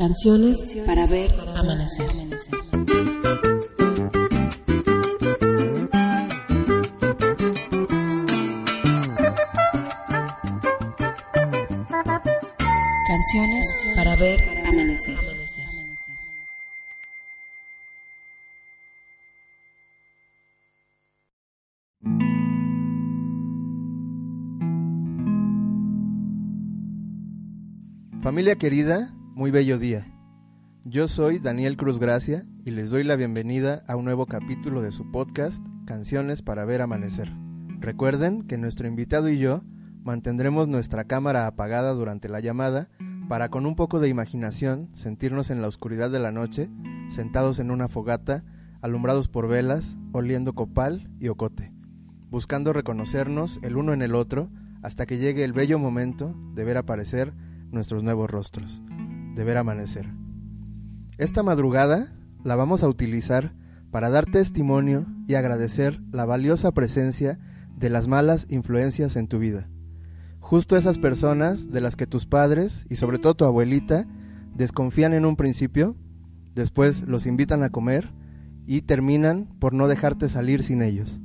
Canciones para ver amanecer. Canciones para ver amanecer. Familia querida, muy bello día. Yo soy Daniel Cruz Gracia y les doy la bienvenida a un nuevo capítulo de su podcast Canciones para ver amanecer. Recuerden que nuestro invitado y yo mantendremos nuestra cámara apagada durante la llamada para con un poco de imaginación sentirnos en la oscuridad de la noche, sentados en una fogata, alumbrados por velas, oliendo copal y ocote, buscando reconocernos el uno en el otro hasta que llegue el bello momento de ver aparecer nuestros nuevos rostros, de ver amanecer. Esta madrugada la vamos a utilizar para dar testimonio y agradecer la valiosa presencia de las malas influencias en tu vida. Justo esas personas de las que tus padres y sobre todo tu abuelita desconfían en un principio, después los invitan a comer y terminan por no dejarte salir sin ellos.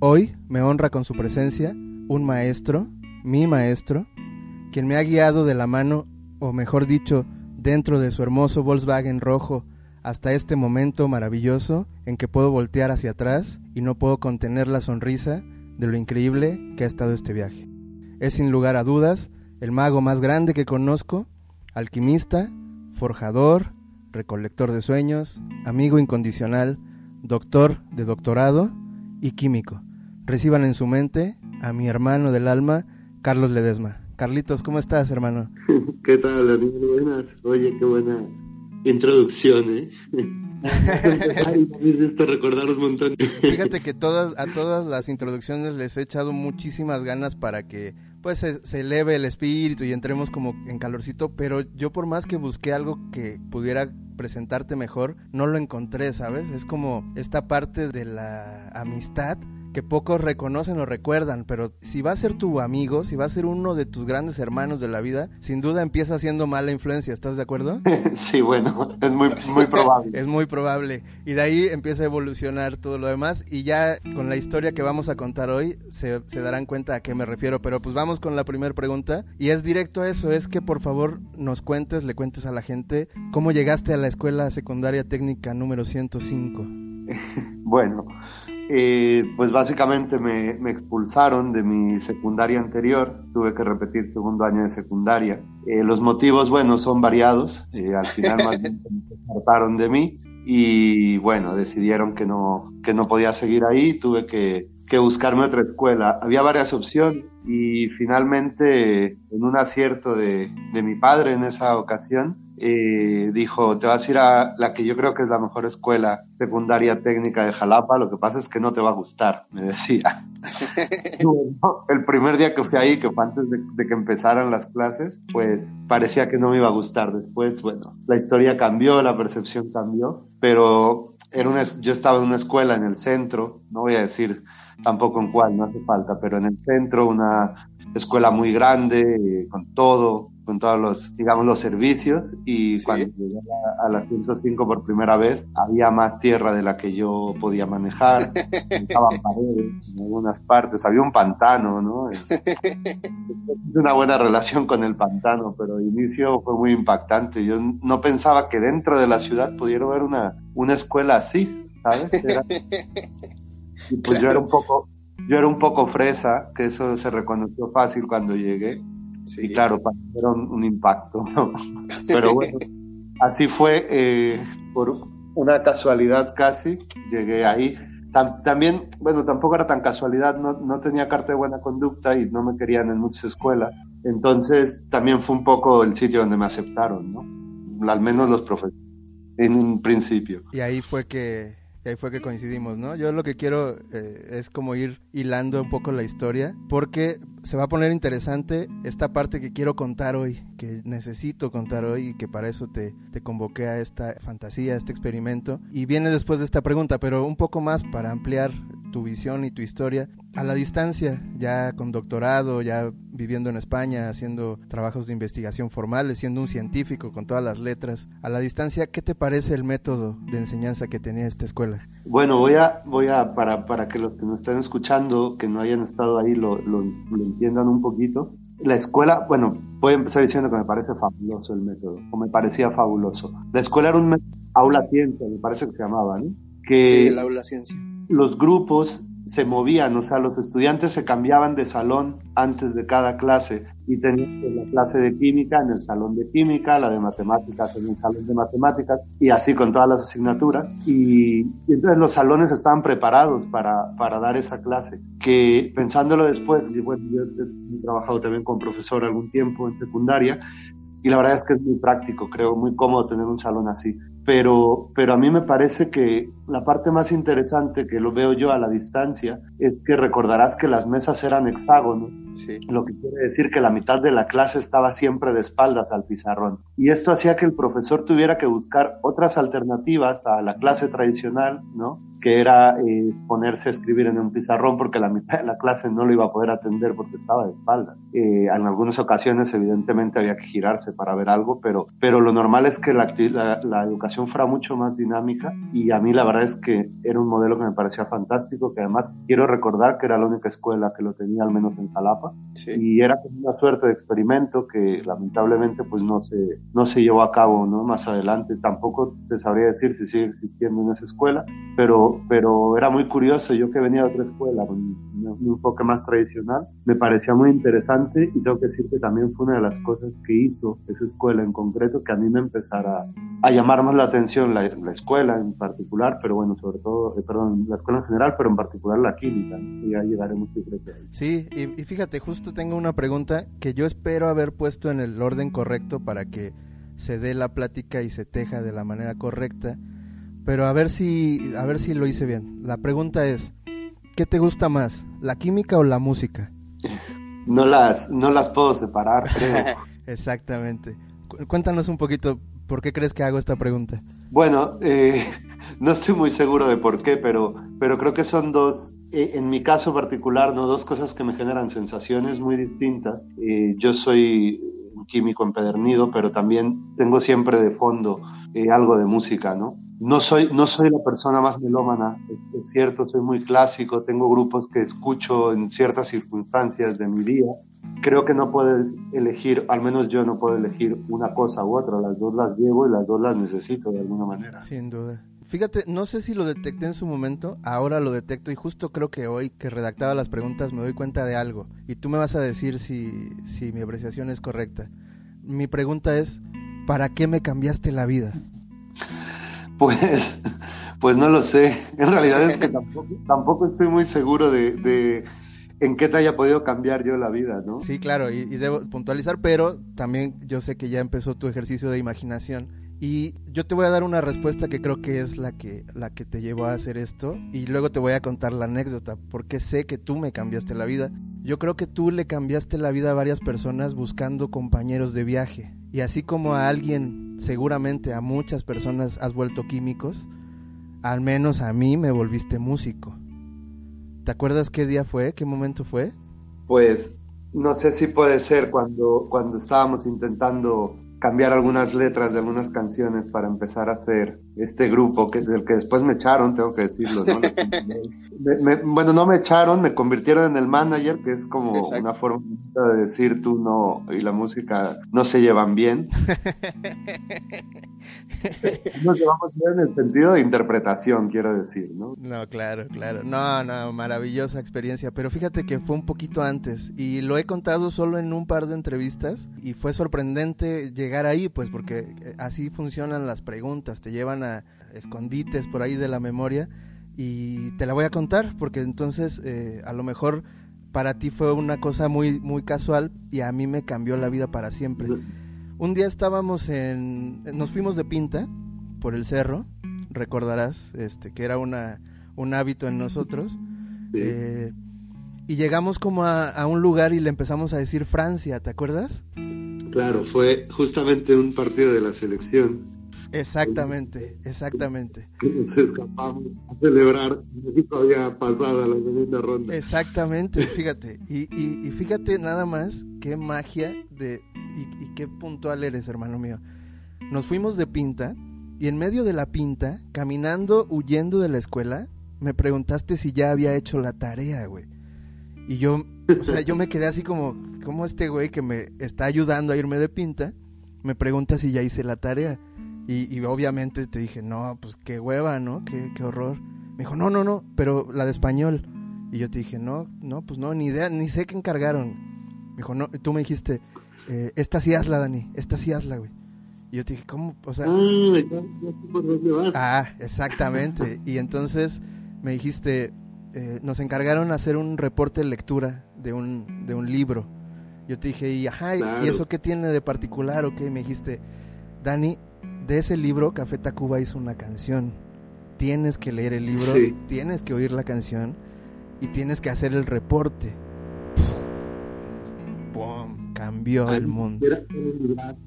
Hoy me honra con su presencia un maestro, mi maestro, quien me ha guiado de la mano, o mejor dicho, dentro de su hermoso Volkswagen rojo, hasta este momento maravilloso en que puedo voltear hacia atrás y no puedo contener la sonrisa de lo increíble que ha estado este viaje. Es sin lugar a dudas el mago más grande que conozco, alquimista, forjador, recolector de sueños, amigo incondicional, doctor de doctorado y químico. Reciban en su mente a mi hermano del alma, Carlos Ledesma. Carlitos, ¿cómo estás, hermano? ¿Qué tal, Daniel? Buenas. Oye, qué buena introducción, ¿eh? esto recordar un montón. Fíjate que todas, a todas las introducciones les he echado muchísimas ganas para que pues se, se, eleve el espíritu y entremos como en calorcito, pero yo por más que busqué algo que pudiera presentarte mejor, no lo encontré, ¿sabes? Es como esta parte de la amistad que pocos reconocen o recuerdan, pero si va a ser tu amigo, si va a ser uno de tus grandes hermanos de la vida, sin duda empieza siendo mala influencia, ¿estás de acuerdo? Sí, bueno, es muy, muy probable. es muy probable. Y de ahí empieza a evolucionar todo lo demás y ya con la historia que vamos a contar hoy se, se darán cuenta a qué me refiero, pero pues vamos con la primera pregunta y es directo a eso, es que por favor nos cuentes, le cuentes a la gente cómo llegaste a la escuela secundaria técnica número 105. bueno, eh, pues básicamente me, me, expulsaron de mi secundaria anterior, tuve que repetir segundo año de secundaria. Eh, los motivos, bueno, son variados, eh, al final más bien se apartaron de mí y bueno, decidieron que no, que no podía seguir ahí, tuve que, que buscarme otra escuela. Había varias opciones y finalmente en un acierto de, de mi padre en esa ocasión, eh, dijo, te vas a ir a la que yo creo que es la mejor escuela secundaria técnica de Jalapa, lo que pasa es que no te va a gustar, me decía. el primer día que fui ahí, que fue antes de, de, que empezaran las clases, pues parecía que no me iba a gustar. Después, bueno, la historia cambió, la percepción cambió, pero era una, yo estaba en una escuela en el centro, no voy a decir tampoco en cuál, no hace falta, pero en el centro, una escuela muy grande, con todo, con todos los, digamos, los servicios y ¿Sí? cuando llegué a la, a la, 105 por primera vez había más tierra de la que yo podía manejar, estaban paredes en algunas partes, había un pantano, ¿no? una buena relación con el pantano, pero el inicio fue muy impactante. Yo no pensaba que dentro de la ciudad pudiera haber una, una escuela así, ¿sabes? Era... Y pues claro. yo era un poco, yo era un poco fresa, que eso se reconoció fácil cuando llegué. Sí. Y claro, era un, un impacto, ¿no? Pero bueno, así fue, eh, por una casualidad casi, llegué ahí. Tam, también, bueno, tampoco era tan casualidad, no, no, tenía carta de buena conducta y no me querían en muchas escuelas. Entonces, también fue un poco el sitio donde me aceptaron, ¿no? Al menos los profesores, en un principio. Y ahí fue que y ahí fue que coincidimos, ¿no? Yo lo que quiero eh, es como ir hilando un poco la historia, porque se va a poner interesante esta parte que quiero contar hoy, que necesito contar hoy y que para eso te, te convoqué a esta fantasía, a este experimento. Y viene después de esta pregunta, pero un poco más para ampliar tu visión y tu historia. A la distancia, ya con doctorado, ya viviendo en España, haciendo trabajos de investigación formales, siendo un científico con todas las letras. A la distancia, ¿qué te parece el método de enseñanza que tenía esta escuela? Bueno, voy a, voy a para, para que los que nos estén escuchando, que no hayan estado ahí, lo, lo, lo entiendan un poquito. La escuela, bueno, voy a empezar diciendo que me parece fabuloso el método, o me parecía fabuloso. La escuela era un aula ciencia, me parece que se llamaba, ¿no? Que sí, el aula ciencia. Los grupos se movían, o sea, los estudiantes se cambiaban de salón antes de cada clase y tenían la clase de química en el salón de química, la de matemáticas en el salón de matemáticas y así con todas las asignaturas. Y, entonces los salones estaban preparados para, para, dar esa clase, que pensándolo después, y bueno, yo he trabajado también con profesor algún tiempo en secundaria y la verdad es que es muy práctico, creo, muy cómodo tener un salón así pero, pero a mí me parece que la parte más interesante que lo veo yo a la distancia es que recordarás que las mesas eran hexágonos, sí. lo que quiere decir que la mitad de la clase estaba siempre de espaldas al pizarrón. Y esto hacía que el profesor tuviera que buscar otras alternativas a la clase tradicional, ¿no? que era eh, ponerse a escribir en un pizarrón porque la mitad de la clase no lo iba a poder atender porque estaba de espaldas. Eh, en algunas ocasiones evidentemente había que girarse para ver algo, pero, pero lo normal es que la, la, la educación fuera mucho más dinámica y a mí la verdad es que era un modelo que me parecía fantástico, que además quiero recordar que era la única escuela que lo tenía al menos en Jalapa sí. y era como una suerte de experimento que lamentablemente pues no se, no se llevó a cabo ¿no? más adelante. Tampoco te sabría decir si sigue existiendo en esa escuela, pero, pero era muy curioso. Yo que venía de otra escuela, con un, un enfoque más tradicional, me parecía muy interesante y tengo que decir que también fue una de las cosas que hizo esa escuela en concreto que a mí me empezara a llamar más la atención la, la escuela en particular, pero bueno, sobre todo, eh, perdón, la escuela en general, pero en particular la química, ¿no? ya llegaremos yo creo que ahí. Sí, y, y, fíjate, justo tengo una pregunta que yo espero haber puesto en el orden correcto para que se dé la plática y se teja de la manera correcta, pero a ver si, a ver si lo hice bien. La pregunta es, ¿qué te gusta más, la química o la música? No las, no las puedo separar, creo. Exactamente. Cuéntanos un poquito, ¿por qué crees que hago esta pregunta? Bueno, eh, no estoy muy seguro de por qué, pero, pero creo que son dos, eh, en mi caso particular, ¿no? dos cosas que me generan sensaciones muy distintas. Eh, yo soy un químico empedernido, pero también tengo siempre de fondo algo de música, ¿no? No soy, no soy la persona más melómana, es cierto, soy muy clásico, tengo grupos que escucho en ciertas circunstancias de mi día, creo que no puedes elegir, al menos yo no puedo elegir una cosa u otra, las dos las llevo y las dos las necesito de alguna manera. Sin duda. Fíjate, no sé si lo detecté en su momento, ahora lo detecto y justo creo que hoy que redactaba las preguntas me doy cuenta de algo y tú me vas a decir si, si mi apreciación es correcta. Mi pregunta es, ¿para qué me cambiaste la vida? Pues, pues no lo sé. En realidad es que tampoco, tampoco estoy muy seguro de, de en qué te haya podido cambiar yo la vida, ¿no? Sí, claro, y, debo puntualizar, pero también yo sé que ya empezó tu ejercicio de imaginación y yo te voy a dar una respuesta que creo que es la que, la que te llevó a hacer esto y luego te voy a contar la anécdota porque sé que tú me cambiaste la vida. Yo creo que tú le cambiaste la vida a varias personas buscando compañeros de viaje y así como a alguien, seguramente a muchas personas has vuelto químicos, al menos a mí me volviste músico. ¿Te acuerdas qué día fue? ¿Qué momento fue? Pues no sé si puede ser cuando, cuando estábamos intentando cambiar algunas letras de algunas canciones para empezar a hacer este grupo, que del que después me echaron, tengo que decirlo, ¿no? me, me, bueno, no me echaron, me convirtieron en el manager, que es como Exacto. una forma de decir tú no y la música no se llevan bien. Nos llevamos bien en el sentido de interpretación, quiero decir, ¿no? No, claro, claro. No, no, maravillosa experiencia. Pero fíjate que fue un poquito antes y lo he contado solo en un par de entrevistas y fue sorprendente llegar ahí, pues porque así funcionan las preguntas, te llevan a escondites por ahí de la memoria y te la voy a contar porque entonces eh, a lo mejor para ti fue una cosa muy, muy casual y a mí me cambió la vida para siempre. Un día estábamos en. Nos fuimos de pinta por el cerro, recordarás, este, que era una, un hábito en nosotros. Sí. Eh, y llegamos como a, a, un lugar y le empezamos a decir Francia, ¿te acuerdas? Claro, fue justamente un partido de la selección. Exactamente, exactamente. Nos escapamos a celebrar México había pasado la segunda ronda. Exactamente, fíjate. Y, y, y fíjate nada más qué magia de y, y qué puntual eres, hermano mío. Nos fuimos de pinta y en medio de la pinta, caminando, huyendo de la escuela, me preguntaste si ya había hecho la tarea, güey. Y yo, o sea, yo me quedé así como, como este güey que me está ayudando a irme de pinta, me pregunta si ya hice la tarea. Y, y obviamente te dije, no, pues qué hueva, ¿no? Qué, qué horror. Me dijo, no, no, no, pero la de español. Y yo te dije, no, no, pues no, ni idea, ni sé qué encargaron. Me dijo, no, tú me dijiste, eh, esta sí hazla, Dani, esta sí hazla, güey. Y yo te dije, ¿cómo? O sea... Ah, ya, ya sé por dónde vas. Ah, exactamente. y entonces me dijiste, eh, nos encargaron hacer un reporte de lectura de un, de un libro. Yo te dije, y ajá, ¿y eso qué tiene de particular? Ok, me dijiste, Dani, de ese libro Café Tacuba hizo una canción. Tienes que leer el libro, Sí. tienes que oír la canción y tienes que hacer el reporte. ¡Pum! Cambió el mundo. Era un librazo.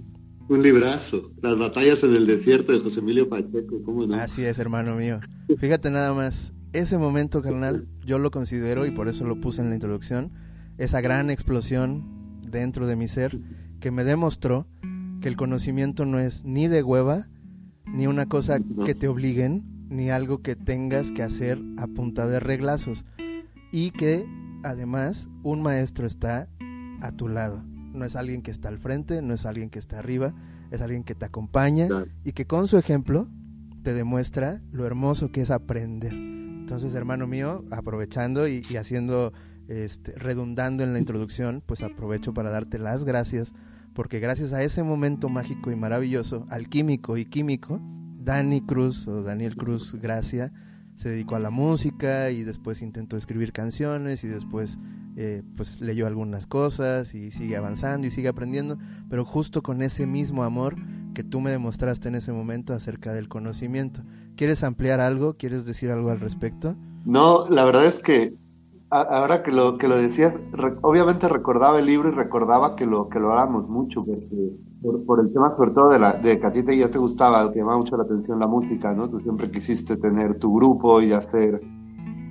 Un librazo. Las batallas en el desierto de José Emilio Pacheco, ¿cómo no? Así es, hermano mío. Fíjate nada más, ese momento, carnal, yo lo considero, y por eso lo puse en la introducción, esa gran explosión dentro de mi ser que me demostró que el conocimiento no es ni de hueva, ni una cosa que te obliguen, ni algo que tengas que hacer a punta de reglazos. Y que, además, un maestro está a tu lado. No es alguien que está al frente, no es alguien que está arriba, es alguien que te acompaña y que con su ejemplo te demuestra lo hermoso que es aprender. Entonces, hermano mío, aprovechando y, y haciendo, este, redundando en la introducción, pues aprovecho para darte las gracias, porque gracias a ese momento mágico y maravilloso, alquímico y químico, Dani Cruz o Daniel Cruz Gracia se dedicó a la música y después intentó escribir canciones y después eh, pues leyó algunas cosas y sigue avanzando y sigue aprendiendo, pero justo con ese mismo amor que tú me demostraste en ese momento acerca del conocimiento. ¿Quieres ampliar algo? ¿Quieres decir algo al respecto? No, la verdad es que ahora que lo, que lo decías, re- obviamente recordaba el libro y recordaba que lo, que lo hablamos mucho, porque por, el tema sobre todo de, la, de que a ti te, ya te gustaba, te llamaba mucho la atención la música, ¿no? Tú siempre quisiste tener tu grupo y hacer...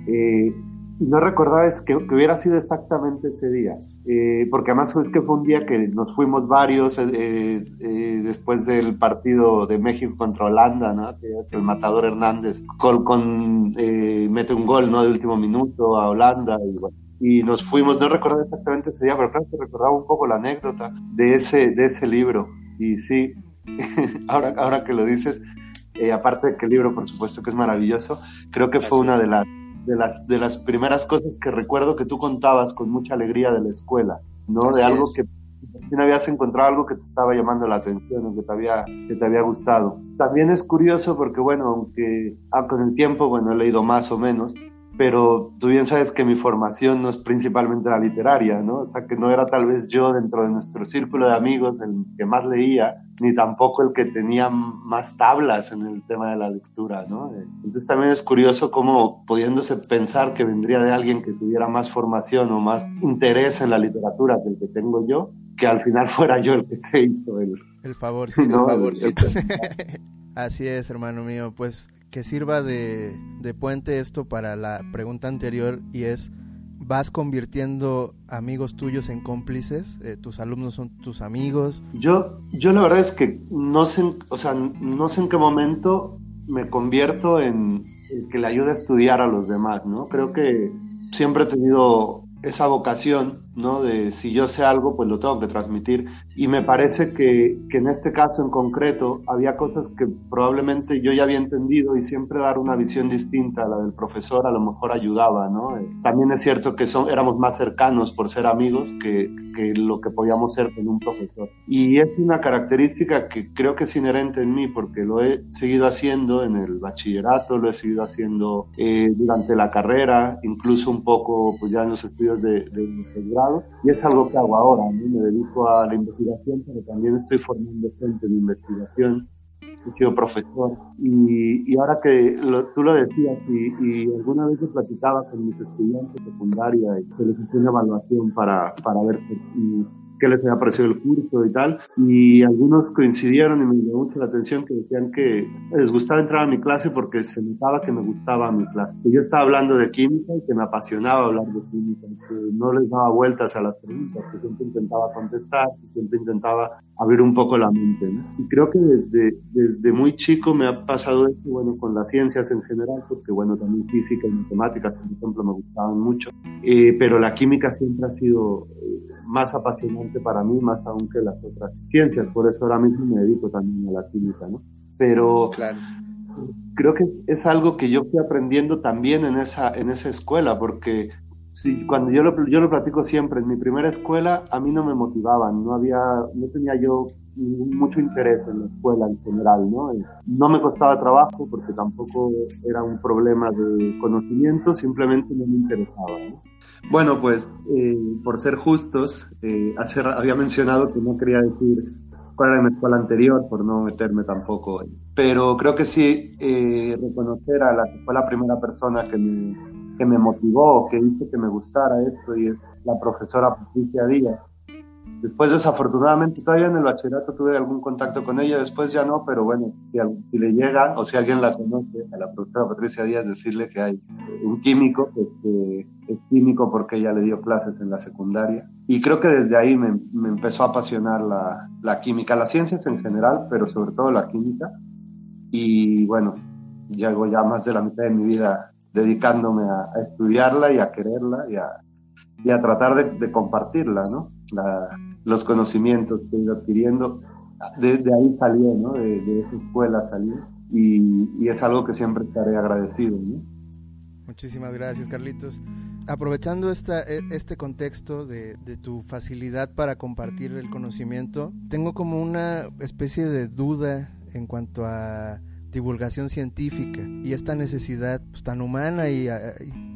eh, no recordaba es que, que hubiera sido exactamente ese día, eh, porque además es que fue un día que nos fuimos varios eh, eh, después del partido de México contra Holanda, ¿no? que, el matador Hernández con, con, eh, mete un gol ¿no? de último minuto a Holanda y, bueno, y nos fuimos, no recordaba exactamente ese día, pero creo que recordaba un poco la anécdota de ese, de ese libro y sí, ahora, ahora que lo dices, eh, aparte de que el libro por supuesto que es maravilloso, creo que fue una de las de las, de las primeras cosas que recuerdo que tú contabas con mucha alegría de la escuela, ¿no? Así de algo es. que fin habías encontrado algo que te estaba llamando la atención o que te había, que te había gustado. También es curioso porque, bueno, aunque ah, con el tiempo, bueno, he leído más o menos, pero tú bien sabes que mi formación no es principalmente la literaria, ¿no? O sea, que no era tal vez yo dentro de nuestro círculo de amigos el que más leía, ni tampoco el que tenía más tablas en el tema de la lectura, ¿no? Entonces también es curioso cómo pudiéndose pensar que vendría de alguien que tuviera más formación o más interés en la literatura que el que tengo yo, que al final fuera yo el que te hizo el... El favorcito, No, el el- favorcito. Así es, hermano mío. Pues que sirva de, de puente esto para la pregunta anterior y es, ¿vas convirtiendo amigos tuyos en cómplices? Eh, ¿Tus alumnos son tus amigos? Yo, yo la verdad es que no sé, o sea, no sé en qué momento me convierto en el que le ayuda a estudiar a los demás, ¿no? Creo que siempre he tenido esa vocación, ¿no? De si yo sé algo, pues lo tengo que transmitir. Y me parece que, que en este caso en concreto había cosas que probablemente yo ya había entendido y siempre dar una visión distinta a la del profesor a lo mejor ayudaba, ¿no? Eh, También es cierto que son, éramos más cercanos por ser amigos que, que lo que podíamos ser con un profesor. Y es una característica que creo que es inherente en mí porque lo he seguido haciendo en el bachillerato, lo he seguido haciendo eh, durante la carrera, incluso un poco pues ya en los estudios de, de Y es algo que hago ahora. Me dedico a la investigación, pero también estoy formando gente en investigación he sido profesor y, y ahora que lo, tú lo decías y, alguna vez yo platicaba con mis estudiantes de secundaria y se les hizo una evaluación para, para ver y qué les había parecido el curso y tal. Y algunos coincidieron y me llamó mucho la atención que decían que les gustaba entrar a mi clase porque se notaba que me gustaba mi clase. Que yo estaba hablando de química y que me apasionaba hablar de química, que no les daba vueltas a las preguntas, que siempre intentaba contestar, que siempre intentaba abrir un poco la mente. Y creo que desde, desde muy chico me ha pasado esto, bueno, con las ciencias en general, porque bueno, también física y matemáticas, por ejemplo, me gustaban mucho, eh, pero la química siempre ha sido eh, más apasionante para mí, más aún que las otras ciencias, por eso ahora mismo me dedico también a la química, ¿no? Pero claro. creo que es algo que yo fui aprendiendo también en esa, en esa escuela, porque sí, cuando yo lo, yo lo platico siempre, en mi primera escuela a mí no me motivaban, no había, no tenía yo mucho interés en la escuela en general, ¿no? No me costaba trabajo porque tampoco era un problema de conocimiento, simplemente no me interesaba, ¿no? Bueno, pues eh, por ser justos, eh, había mencionado que no quería decir cuál era mi escuela anterior por no meterme tampoco. Pero creo que sí eh, reconocer a la que fue la primera persona que me, que me motivó, que hizo que me gustara esto, y es la profesora Patricia Díaz Después, desafortunadamente, todavía en el bachillerato tuve algún contacto con ella, después ya no, pero bueno, si, le llega o si alguien la conoce, a la profesora Patricia Díaz, decirle que hay un químico, que es químico porque ella le dio clases en la secundaria. Y creo que desde ahí me, empezó a apasionar la, la, química, las ciencias en general, pero sobre todo la química. Y bueno, llevo ya más de la mitad de mi vida dedicándome a, estudiarla y a quererla y a, y a tratar de, de compartirla, ¿no? La, los conocimientos que he ido adquiriendo. De, ahí salió, ¿no? De, esa escuela salí y, es algo que siempre estaré agradecido, ¿no? Muchísimas gracias, Carlitos. Aprovechando esta, e, este contexto de, tu facilidad para compartir el conocimiento, tengo como una especie de duda en cuanto a divulgación científica y esta necesidad pues, tan humana y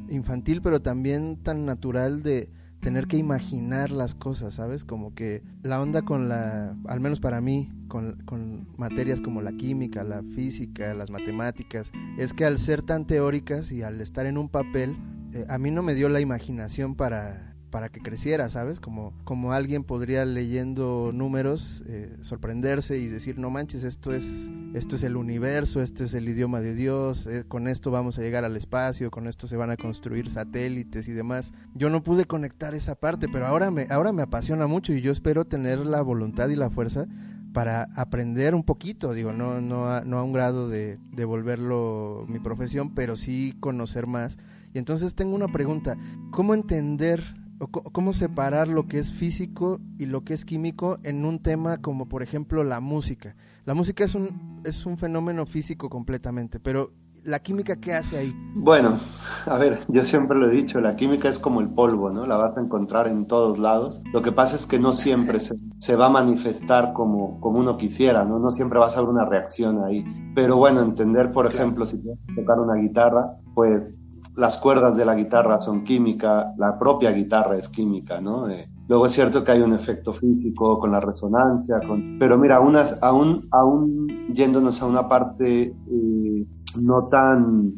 infantil, pero también tan natural de, tener que imaginar las cosas, ¿sabes? Como que la onda con la, al menos para mí, con, materias como la química, la física, las matemáticas, es que al ser tan teóricas y al estar en un papel, eh, a mí no me dio la imaginación para para que creciera, ¿sabes? Como, como alguien podría leyendo números eh, sorprenderse y decir, no manches, esto es, esto es el universo, este es el idioma de Dios, eh, con esto vamos a llegar al espacio, con esto se van a construir satélites y demás. Yo no pude conectar esa parte, pero ahora me, ahora me apasiona mucho y yo espero tener la voluntad y la fuerza para aprender un poquito, digo, no, no, a, no a un grado de, de volverlo mi profesión, pero sí conocer más. Y entonces tengo una pregunta, ¿cómo entender cómo separar lo que es físico y lo que es químico en un tema como por ejemplo la música. La música es un, es un fenómeno físico completamente, pero ¿la química qué hace ahí? Bueno, a ver, yo siempre lo he dicho, la química es como el polvo, ¿no? La vas a encontrar en todos lados. Lo que pasa es que no siempre se, se va a manifestar como, como uno quisiera, ¿no? No siempre vas a ver una reacción ahí. Pero bueno, entender, por ejemplo, si quieres tocar una guitarra, pues las cuerdas de la guitarra son química, la propia guitarra es química, ¿no? Eh, luego es cierto que hay un efecto físico con la resonancia, con, pero mira, unas, aún, aún yéndonos a una parte eh, no tan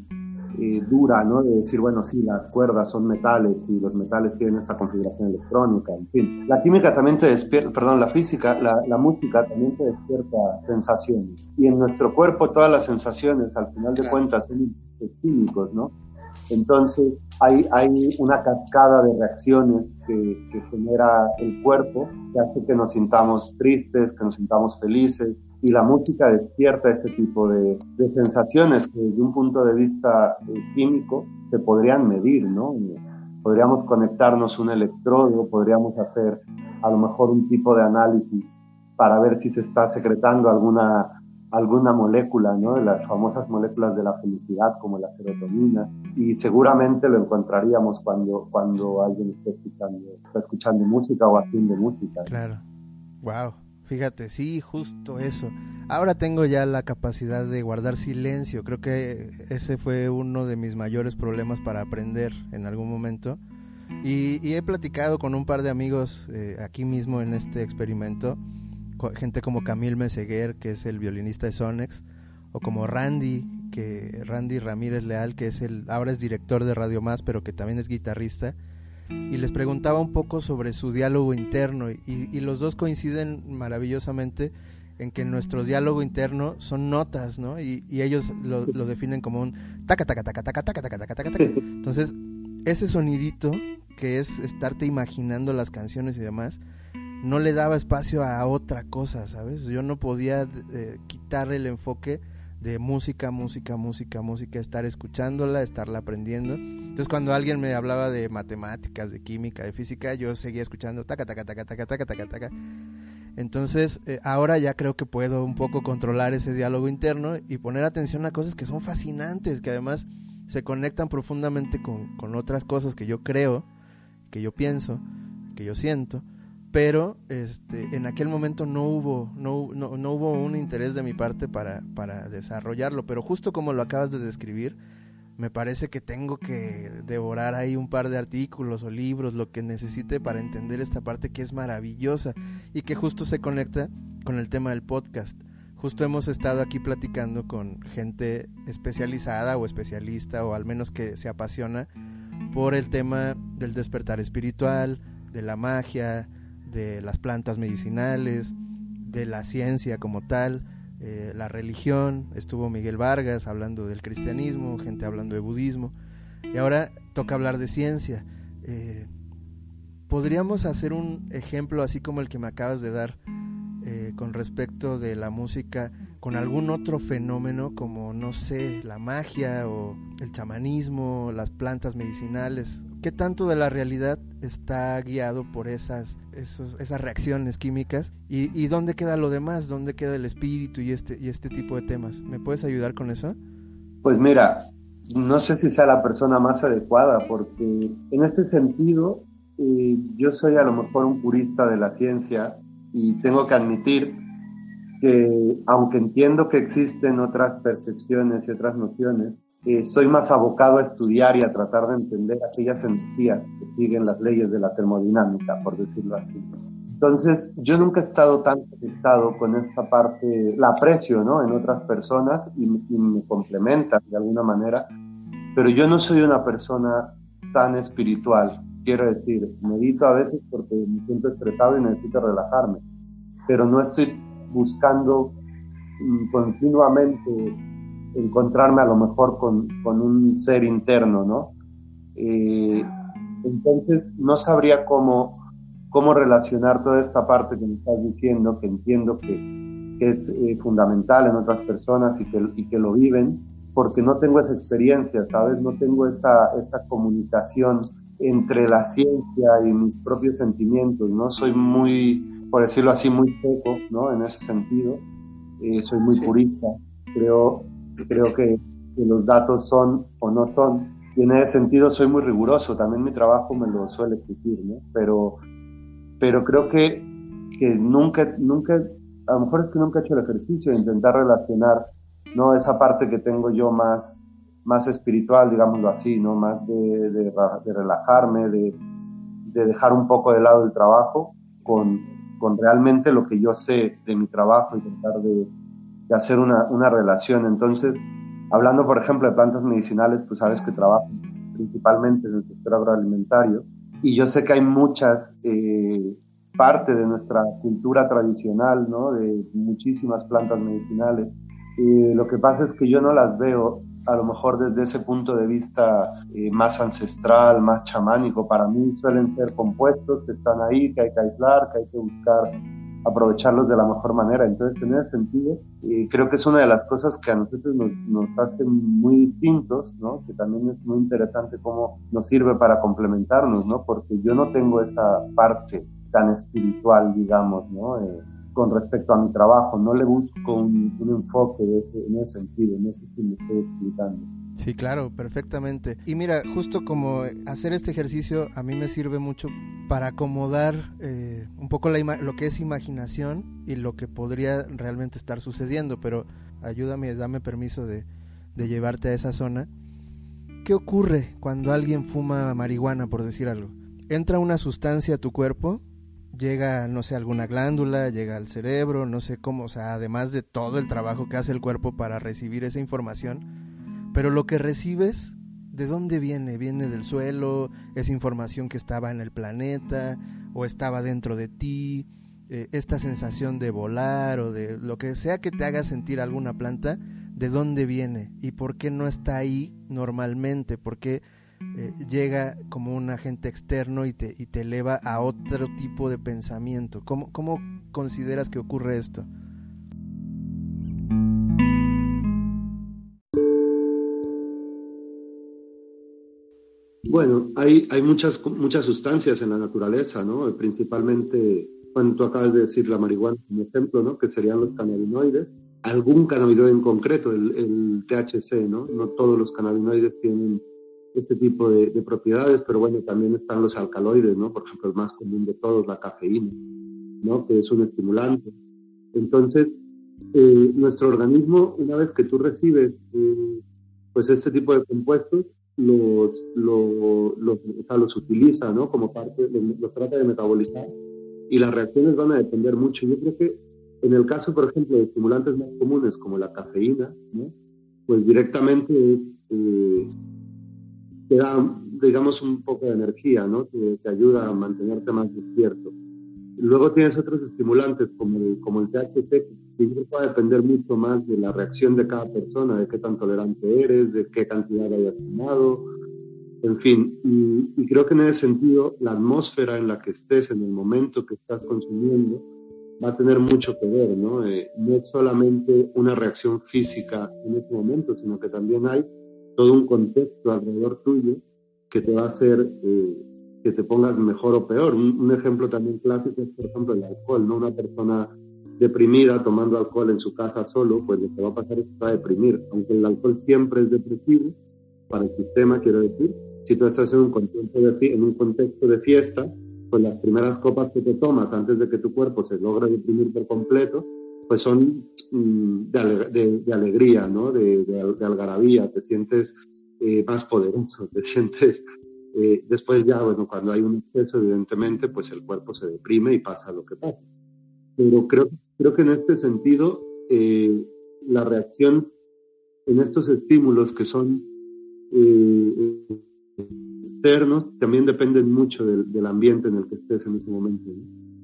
eh, dura, ¿no? De decir, bueno, sí, las cuerdas son metales y los metales tienen esa configuración electrónica, en fin. La química también te despierta, perdón, la física, la, la música también te despierta sensaciones. Y en nuestro cuerpo todas las sensaciones, al final de cuentas, son químicos, ¿no? Entonces hay, hay una cascada de reacciones que, que, genera el cuerpo que hace que nos sintamos tristes, que nos sintamos felices y la música despierta ese tipo de, de sensaciones que desde un punto de vista eh, químico se podrían medir, ¿no? Podríamos conectarnos un electrodo, podríamos hacer a lo mejor un tipo de análisis para ver si se está secretando alguna alguna molécula, ¿no? Las famosas moléculas de la felicidad, como la serotonina, y seguramente lo encontraríamos cuando, cuando alguien esté escuchando, está escuchando música o haciendo música. Claro. Wow. Fíjate, sí, justo eso. Ahora tengo ya la capacidad de guardar silencio. Creo que ese fue uno de mis mayores problemas para aprender en algún momento. Y, he platicado con un par de amigos eh, aquí mismo en este experimento gente como Camille Meseguer, que es el violinista de Sonex, o como Randy, que Randy Ramírez Leal, que es el ahora es director de Radio Más, pero que también es guitarrista. y les preguntaba un poco sobre su diálogo interno y, los dos coinciden maravillosamente en que nuestro diálogo interno son notas, ¿no? Y, ellos lo, definen como un taca, taca, taca, taca, taca, taca, taca, taca, taca. Entonces, ese sonidito que es estarte imaginando las canciones y demás, no le daba espacio a otra cosa, ¿sabes? Yo no podía eh, quitar el enfoque de música, música, música, música, estar escuchándola, estarla aprendiendo. Entonces cuando alguien me hablaba de matemáticas, de química, de física, yo seguía escuchando taca, taca, taca, taca, taca, taca, taca. Entonces eh, ahora ya creo que puedo un poco controlar ese diálogo interno y poner atención a cosas que son fascinantes, que además se conectan profundamente con, con otras cosas que yo creo, que yo pienso, que yo siento pero este, en aquel momento no hubo, no, no, no, hubo un interés de mi parte para, para desarrollarlo, pero justo como lo acabas de describir, me parece que tengo que devorar ahí un par de artículos o libros, lo que necesite para entender esta parte que es maravillosa y que justo se conecta con el tema del podcast. Justo hemos estado aquí platicando con gente especializada o especialista o al menos que se apasiona por el tema del despertar espiritual, de la magia, de las plantas medicinales, de la ciencia como tal, eh, la religión, estuvo Miguel Vargas hablando del cristianismo, gente hablando de budismo, y ahora toca hablar de ciencia. Eh, ¿Podríamos hacer un ejemplo así como el que me acabas de dar eh, con respecto de la música con algún otro fenómeno como, no sé, la magia o el chamanismo, las plantas medicinales? ¿Qué tanto de la realidad está guiado por esas, esas reacciones químicas? ¿Y, dónde queda lo demás? ¿Dónde queda el espíritu y este, y este tipo de temas? ¿Me puedes ayudar con eso? Pues mira, no sé si sea la persona más adecuada, porque en este sentido eh, yo soy a lo mejor un purista de la ciencia y tengo que admitir que aunque entiendo que existen otras percepciones y otras nociones, eh, soy más abocado a estudiar y a tratar de entender aquellas energías que siguen las leyes de la termodinámica, por decirlo así. Entonces, yo nunca he estado tan conectado con esta parte, la aprecio ¿no? en otras personas y, y me complementa de alguna manera, pero yo no soy una persona tan espiritual. Quiero decir, medito a veces porque me siento estresado y necesito relajarme, pero no estoy buscando mm, continuamente encontrarme a lo mejor con, con un ser interno, ¿no? Eh, entonces no sabría cómo, cómo relacionar toda esta parte que me estás diciendo, que entiendo que, que es eh, fundamental en otras personas y que, y que lo viven, porque no tengo esa experiencia, ¿sabes? No tengo esa, esa comunicación entre la ciencia y mis propios sentimientos, ¿no? Soy muy, por decirlo así, muy seco, ¿no? En ese sentido. Eh, soy muy purista. Creo, creo que, los datos son o no son. Y en ese sentido soy muy riguroso, también mi trabajo me lo suele exigir, ¿no? Pero, pero creo que, que nunca, nunca, a lo mejor es que nunca he hecho el ejercicio de intentar relacionar, ¿no? Esa parte que tengo yo más, más espiritual, digámoslo así, ¿no? Más de, de, relajarme, de, de dejar un poco de lado el trabajo con, con realmente lo que yo sé de mi trabajo y tratar de, de hacer una, una, relación. Entonces, hablando, por ejemplo, de plantas medicinales, pues sabes que trabajo principalmente en el sector agroalimentario y yo sé que hay muchas eh, parte de nuestra cultura tradicional, ¿no? De muchísimas plantas medicinales. Eh, lo que pasa es que yo no las veo a lo mejor desde ese punto de vista eh, más ancestral, más chamánico. Para mí suelen ser compuestos que están ahí, que hay que aislar, que hay que buscar aprovecharlos de la mejor manera. Entonces, en ese sentido, eh, creo que es una de las cosas que a nosotros nos, nos hacen muy distintos, ¿no? Que también es muy interesante cómo nos sirve para complementarnos, ¿no? Porque yo no tengo esa parte tan espiritual, digamos, ¿no? Eh, con respecto a mi trabajo, no le busco un, un enfoque de ese, en ese sentido, en ese que me estoy explicando. Sí, claro, perfectamente. Y mira, justo como hacer este ejercicio a mí me sirve mucho para acomodar eh, un poco la lo que es imaginación y lo que podría realmente estar sucediendo, pero ayúdame, dame permiso de, de llevarte a esa zona. ¿Qué ocurre cuando alguien fuma marihuana, por decir algo? Entra una sustancia a tu cuerpo, llega, no sé, alguna glándula, llega al cerebro, no sé cómo, o sea, además de todo el trabajo que hace el cuerpo para recibir esa información, pero lo que recibes ¿de dónde viene? ¿Viene del suelo? ¿Es información que estaba en el planeta? ¿O estaba dentro de ti? Eh, esta sensación de volar o de lo que sea que te haga sentir alguna planta, ¿de dónde viene? ¿Y por qué no está ahí normalmente? ¿Por qué eh, llega como un agente externo y te, y te eleva a otro tipo de pensamiento? ¿Cómo, cómo consideras que ocurre esto? Bueno, hay, hay muchas, muchas sustancias en la naturaleza, ¿no? Principalmente, cuando tú acabas de decir la marihuana como ejemplo, ¿no? Que serían los cannabinoides. Algún cannabinoide en concreto, el, THC, ¿no? No todos los cannabinoides tienen ese tipo de, propiedades, pero bueno, también están los alcaloides, ¿no? Por ejemplo, el más común de todos, la cafeína, ¿no? Que es un estimulante. Entonces, eh, nuestro organismo, una vez que tú recibes, eh, pues este tipo de compuestos, los, los, los, utiliza, ¿no? Como parte, los trata de metabolizar y las reacciones van a depender mucho. Yo creo que en el caso, por ejemplo, de estimulantes más comunes como la cafeína, ¿no? Pues directamente eh, te da, digamos, un poco de energía, ¿no? Te, te ayuda a mantenerte más despierto. Luego tienes otros estimulantes como el, como el THC, que va a depender mucho más de la reacción de cada persona, de qué tan tolerante eres, de qué cantidad hayas tomado, en fin. Y, creo que en ese sentido, la atmósfera en la que estés, en el momento que estás consumiendo, va a tener mucho que ver, ¿no? Eh, no es solamente una reacción física en ese momento, sino que también hay todo un contexto alrededor tuyo que te va a hacer... Eh, que te pongas mejor o peor. Un, ejemplo también clásico es, por ejemplo, el alcohol, ¿no? Una persona deprimida tomando alcohol en su casa solo, pues lo que va a pasar es que va a deprimir. Aunque el alcohol siempre es depresivo, para el sistema, quiero decir, si tú estás en un contexto de, en un contexto de fiesta, pues las primeras copas que te tomas antes de que tu cuerpo se logre deprimir por completo, pues son mm, de, alegría, ¿no? De, algarabía, te sientes eh, más poderoso, te sientes eh, después ya, bueno, cuando hay un exceso, evidentemente, pues el cuerpo se deprime y pasa lo que pasa. Pero creo, creo que en este sentido, eh, la reacción en estos estímulos que son eh, externos también dependen mucho del, ambiente en el que estés en ese momento.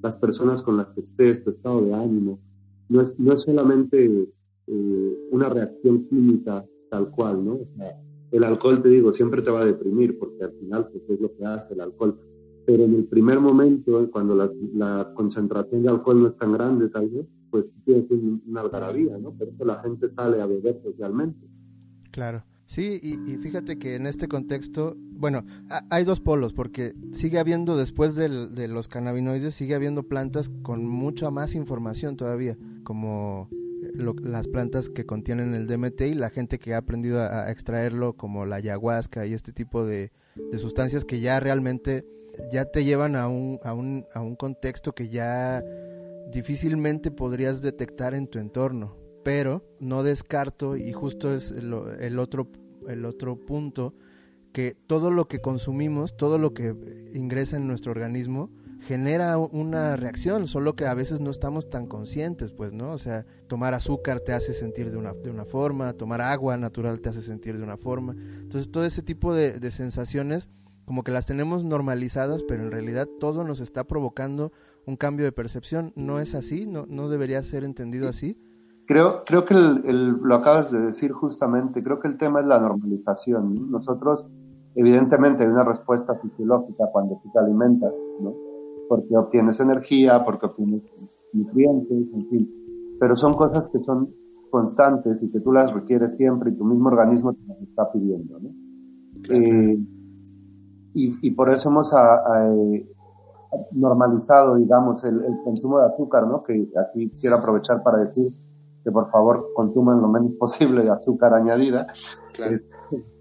Las personas con las que estés, tu estado de ánimo, no es, no es solamente una reacción química tal cual, ¿no? O sea, el alcohol, te digo, siempre te va a deprimir porque al final pues, es lo que hace el alcohol. Pero en el primer momento, cuando la, concentración de alcohol no es tan grande, tal vez, pues tienes una algarabía, ¿no? Pero eso la gente sale a beber socialmente. Claro. Sí, y, fíjate que en este contexto, bueno, hay dos polos, porque sigue habiendo, después de los cannabinoides, sigue habiendo plantas con mucha más información todavía, como las plantas que contienen el DMT y la gente que ha aprendido a, extraerlo como la ayahuasca y este tipo de, sustancias que ya realmente ya te llevan a un, a, un, a un contexto que ya difícilmente podrías detectar en tu entorno. Pero no descarto, y justo es el, otro, el otro punto, que todo lo que consumimos, todo lo que ingresa en nuestro organismo, genera una reacción, solo que a veces no estamos tan conscientes, pues, ¿no? O sea, tomar azúcar te hace sentir de una, de una forma, tomar agua natural te hace sentir de una forma. Entonces, todo ese tipo de, de sensaciones, como que las tenemos normalizadas, pero en realidad todo nos está provocando un cambio de percepción. ¿No es así? ¿No, no debería ser entendido así? Creo, creo que el, lo acabas de decir justamente, creo que el tema es la normalización. Nosotros, evidentemente, hay una respuesta fisiológica cuando tú te alimentas, ¿no? porque obtienes energía, porque obtienes nutrientes, en fin. Pero son cosas que son constantes y que tú las requieres siempre y tu mismo organismo te las está pidiendo. ¿no? Eh, y, y, por eso hemos a, a, normalizado, digamos, el, el, consumo de azúcar, ¿no? Que aquí quiero aprovechar para decir que por favor consuman lo menos posible de azúcar añadida, claro.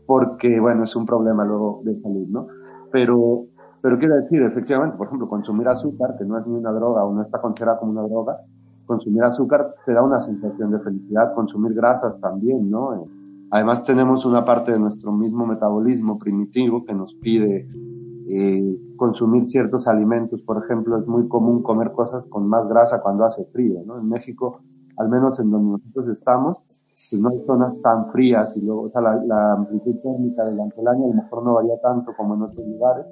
porque, bueno, es un problema luego de salud, ¿no? Pero pero quiero decir, efectivamente, por ejemplo, consumir azúcar, que no es ni una droga o no está considerada como una droga, consumir azúcar te da una sensación de felicidad, consumir grasas también, ¿no? Eh, además tenemos una parte de nuestro mismo metabolismo primitivo que nos pide eh, consumir ciertos alimentos. Por ejemplo, es muy común comer cosas con más grasa cuando hace frío, ¿no? En México al menos en donde nosotros estamos, pues no hay zonas tan frías y luego, o sea, la, amplitud térmica del año a lo mejor no varía tanto como en otros lugares,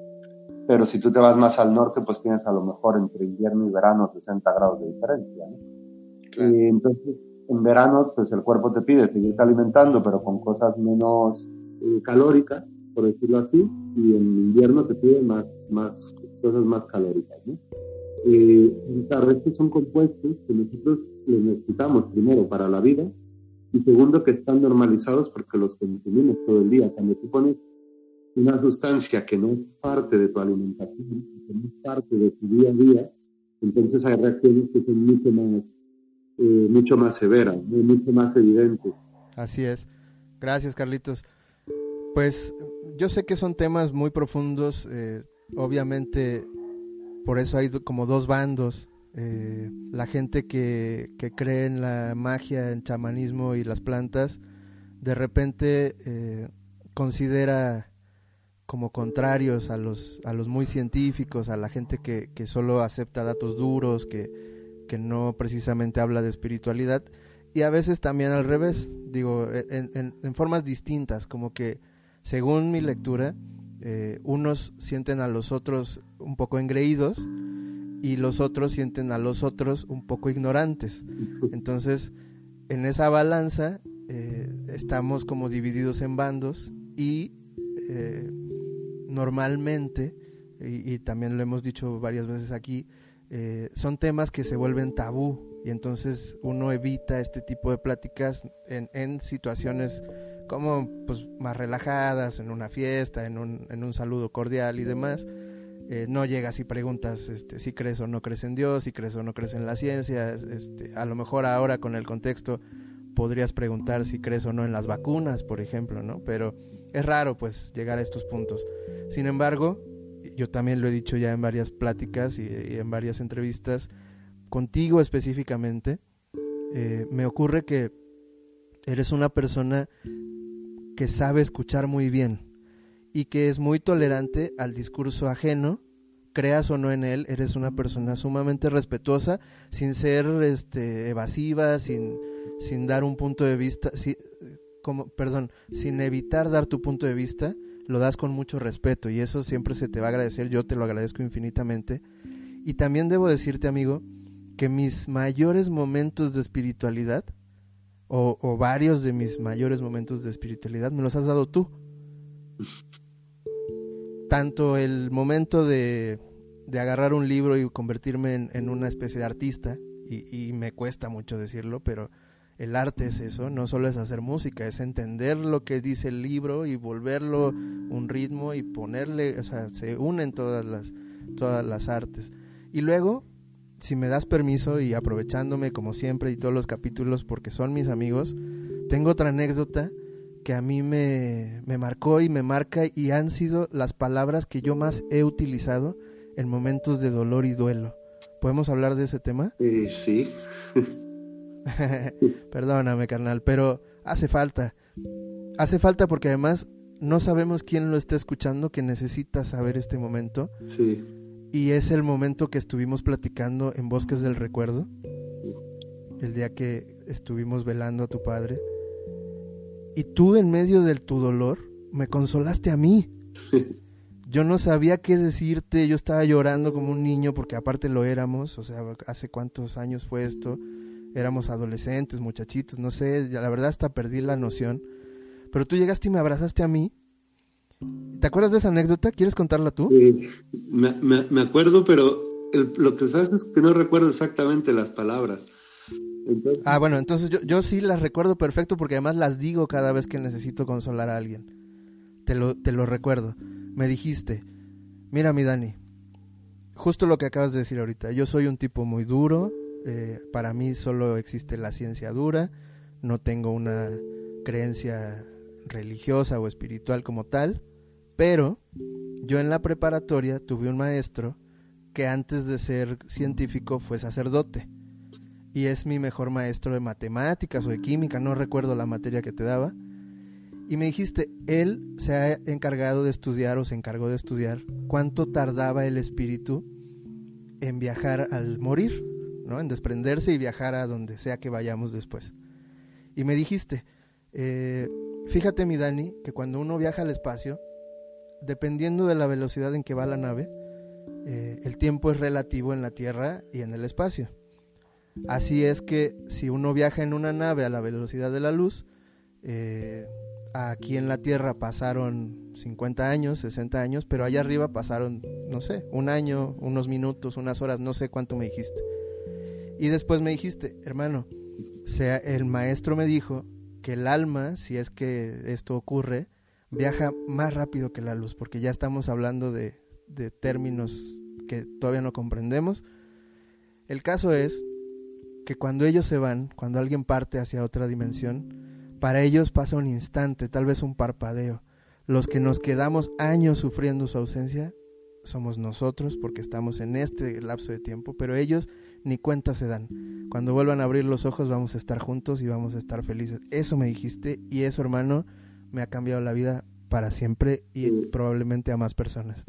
pero si tú te vas más al norte, pues tienes a lo mejor entre invierno y verano 60 grados de diferencia, Y entonces, en verano, pues el cuerpo te pide seguirte alimentando, pero con cosas menos eh, calóricas, por decirlo así, y en invierno te pide más, más cosas más calóricas, ¿no? Eh, claro, son compuestos que nosotros los necesitamos primero para la vida y segundo que están normalizados porque los consumimos todo el día. Cuando tú pones una sustancia que no es parte de tu alimentación, que no es parte de tu día a día, entonces hay reacciones que son mucho más, eh, mucho más severas, mucho más evidentes. Así es. Gracias, Carlitos. Pues yo sé que son temas muy profundos. Eh, obviamente por eso hay como dos bandos. Eh, la gente que, cree en la magia, en chamanismo y las plantas, de repente considera como contrarios a los, a los muy científicos, a la gente que, solo acepta datos duros, que, no precisamente habla de espiritualidad, y a veces también al revés, digo, en, en formas distintas, como que según mi lectura, eh, unos sienten a los otros un poco engreídos y los otros sienten a los otros un poco ignorantes. Entonces, en esa balanza eh, estamos como divididos en bandos y eh, normalmente, y, también lo hemos dicho varias veces aquí, son temas que se vuelven tabú y entonces uno evita este tipo de pláticas en, situaciones como pues más relajadas, en una fiesta, en un, en un saludo cordial y demás. Eh, no llegas y preguntas este, si crees o no crees en Dios, si crees o no crees en la ciencia. Este, a lo mejor ahora con el contexto podrías preguntar si crees o no en las vacunas, por ejemplo, ¿no? Pero es raro pues llegar a estos puntos. Sin embargo, yo también lo he dicho ya en varias pláticas y, en varias entrevistas, contigo específicamente, eh, me ocurre que eres una persona que sabe escuchar muy bien y que es muy tolerante al discurso ajeno, creas o no en él, eres una persona sumamente respetuosa, sin ser este, evasiva, sin, sin dar un punto de vista, como, perdón, sin evitar dar tu punto de vista, lo das con mucho respeto y eso siempre se te va a agradecer, yo te lo agradezco infinitamente. Y también debo decirte, amigo, que mis mayores momentos de espiritualidad o, varios de mis mayores momentos de espiritualidad me los has dado tú. Tanto el momento de, de agarrar un libro y convertirme en, una especie de artista, y, me cuesta mucho decirlo, pero el arte es eso, no solo es hacer música, es entender lo que dice el libro y volverlo un ritmo y ponerle, o sea, se unen todas las, todas las artes. Y luego si me das permiso y aprovechándome como siempre y todos los capítulos porque son mis amigos, tengo otra anécdota que a mí me, marcó y me marca y han sido las palabras que yo más he utilizado en momentos de dolor y duelo. ¿Podemos hablar de ese tema? Eh, sí. Perdóname, carnal, pero hace falta. Hace falta porque además no sabemos quién lo está escuchando que necesita saber este momento. Sí. Y es el momento que estuvimos platicando en Bosques del Recuerdo, el día que estuvimos velando a tu padre. Y tú en medio de tu dolor me consolaste a mí. Yo no sabía qué decirte, yo estaba llorando como un niño porque aparte lo éramos, o sea, hace cuántos años fue esto, éramos adolescentes, muchachitos, no sé, la verdad hasta perdí la noción. Pero tú llegaste y me abrazaste a mí ¿Te acuerdas de esa anécdota? ¿Quieres contarla tú? me, acuerdo, pero lo que sabes es que no recuerdo exactamente las palabras. ah, bueno, entonces yo, yo, sí las recuerdo perfecto porque además las digo cada vez que necesito consolar a alguien. Te lo, te lo recuerdo. Me dijiste, mira mi Dani, justo lo que acabas de decir ahorita, yo soy un tipo muy duro, eh, para mí solo existe la ciencia dura, no tengo una creencia religiosa o espiritual como tal, pero yo en la preparatoria tuve un maestro que antes de ser científico fue sacerdote y es mi mejor maestro de matemáticas o de química, no recuerdo la materia que te daba. Y me dijiste, él se ha encargado de estudiar o se encargó de estudiar cuánto tardaba el espíritu en viajar al morir En desprenderse y viajar a donde sea que vayamos después. Y me dijiste, eh, fíjate mi Dani, que cuando uno viaja al espacio, dependiendo de la velocidad en que va la nave, eh, el tiempo es relativo en la Tierra y en el espacio. Así es que si uno viaja en una nave a la velocidad de la luz, eh, aquí en la Tierra pasaron 50 años, 60 años, pero allá arriba pasaron, no sé, un año, unos minutos, unas horas, no sé cuánto me dijiste. Y después me dijiste, hermano, sea, el maestro me dijo que el alma, si es que esto ocurre, viaja más rápido que la luz, porque ya estamos hablando de, de términos que todavía no comprendemos. El caso es que cuando ellos se van, cuando alguien parte hacia otra dimensión, para ellos pasa un instante, tal vez un parpadeo. Los que nos quedamos años sufriendo su ausencia somos nosotros porque estamos en este lapso de tiempo, pero ellos ni cuenta se dan. Cuando vuelvan a abrir los ojos vamos a estar juntos y vamos a estar felices. Eso me dijiste y eso, hermano, me ha cambiado la vida para siempre y probablemente a más personas.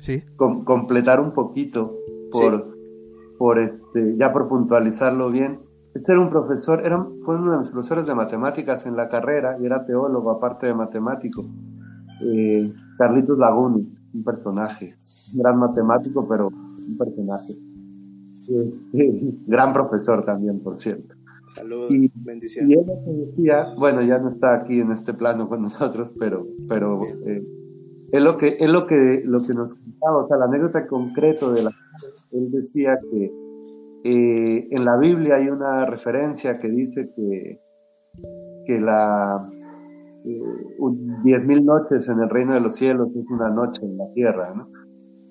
Sí. completar un poquito por, por este, ya por puntualizarlo bien. Este era un profesor, era, fue uno de mis profesores de matemáticas en la carrera y era teólogo aparte de matemático. Eh, Carlitos Lagunes, un personaje, un gran matemático, pero un personaje. Este, gran profesor también, por cierto. Saludos, y, bendiciones. Y él decía, bueno, ya no está aquí en este plano con nosotros, pero, pero eh, es lo que, es lo que, lo que nos contaba, o sea, la anécdota concreto de la él decía que eh, en la Biblia hay una referencia que dice que, que la eh, diez mil noches en el reino de los cielos es una noche en la tierra, ¿no?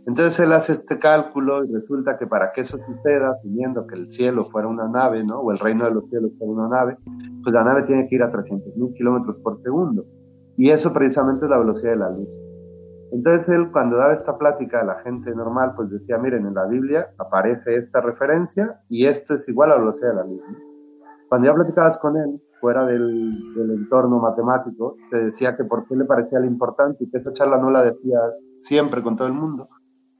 Entonces él hace este cálculo y resulta que para que eso suceda, asumiendo que el cielo fuera una nave, ¿no? O el reino de los cielos fuera una nave, pues la nave tiene que ir a 300.000 kilómetros por segundo. Y eso precisamente es la velocidad de la luz. Entonces él cuando daba esta plática a la gente normal, pues decía, miren, en la Biblia aparece esta referencia y esto es igual a la velocidad de la luz. Cuando ya platicabas con él, fuera del, del, entorno matemático, te decía que por qué le parecía lo importante y que esa charla no la decía siempre con todo el mundo,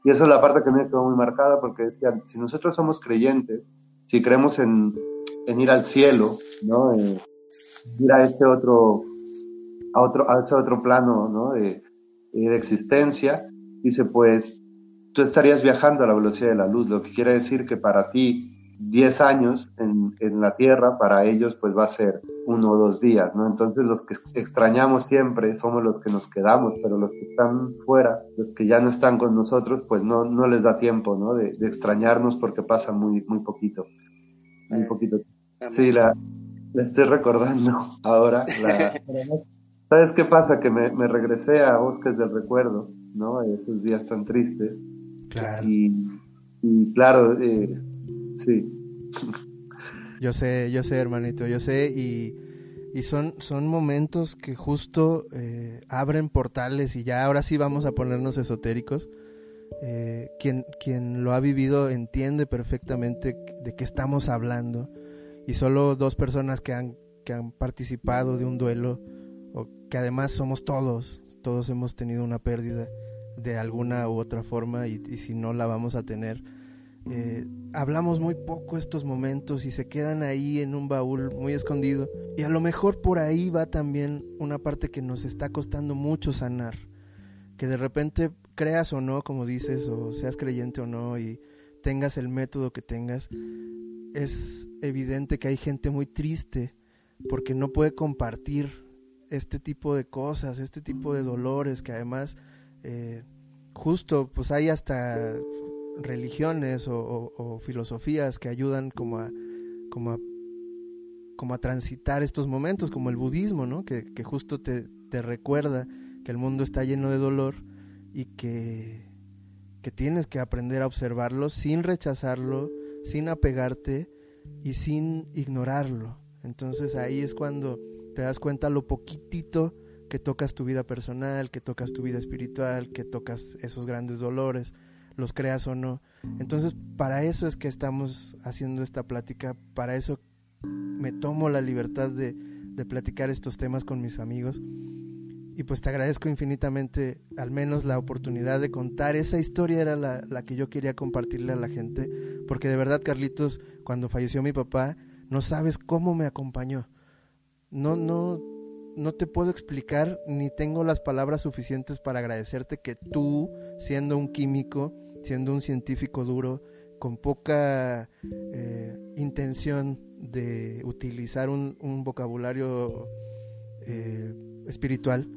y esa es la parte que me quedó muy marcada porque si nosotros somos creyentes, si creemos en, en ir al cielo, ¿no? Ir a este otro, a otro, a ese otro plano, ¿no? De, de existencia, dice, pues tú estarías viajando a la velocidad de la luz, lo que quiere decir que para ti 10 años en, en, la Tierra, para ellos pues va a ser uno o dos días, ¿no? Entonces los que extrañamos siempre somos los que nos quedamos, pero los que están fuera, los que ya no están con nosotros, pues no, no les da tiempo, ¿no? De, extrañarnos porque pasa muy, muy poquito, muy eh, poquito. Sí, la, la estoy recordando ahora. ¿Sabes qué pasa? Que me, me, regresé a Bosques del Recuerdo, ¿no? Esos días tan tristes. Claro. Y, y claro, eh, Sí. Yo sé, yo sé, hermanito, yo sé, y, y son, son momentos que justo eh, abren portales y ya ahora sí vamos a ponernos esotéricos. Eh, quien, quien lo ha vivido entiende perfectamente de qué estamos hablando y solo dos personas que han, que han participado de un duelo o que además somos todos, todos hemos tenido una pérdida de alguna u otra forma y, y si no la vamos a tener eh, hablamos muy poco estos momentos y se quedan ahí en un baúl muy escondido. Y a lo mejor por ahí va también una parte que nos está costando mucho sanar. Que de repente creas o no, como dices, o seas creyente o no, y tengas el método que tengas, es evidente que hay gente muy triste porque no puede compartir este tipo de cosas, este tipo de dolores que además eh, justo pues hay hasta religiones o, filosofías que ayudan como a, como a, como a transitar estos momentos, como el budismo, ¿no? Que, justo te, te, recuerda que el mundo está lleno de dolor y que, que tienes que aprender a observarlo sin rechazarlo, sin apegarte y sin ignorarlo. Entonces ahí es cuando te das cuenta lo poquitito que tocas tu vida personal, que tocas tu vida espiritual, que tocas esos grandes dolores los creas o no. Entonces, para eso es que estamos haciendo esta plática, para eso me tomo la libertad de, platicar estos temas con mis amigos. y pues te agradezco infinitamente al menos la oportunidad de contar. Esa historia era la, la, que yo quería compartirle a la gente, porque de verdad, Carlitos, cuando falleció mi papá, no sabes cómo me acompañó. No, no, no te puedo explicar ni tengo las palabras suficientes para agradecerte que tú, siendo un químico, siendo un científico duro, con poca eh, intención de utilizar un, vocabulario eh, espiritual,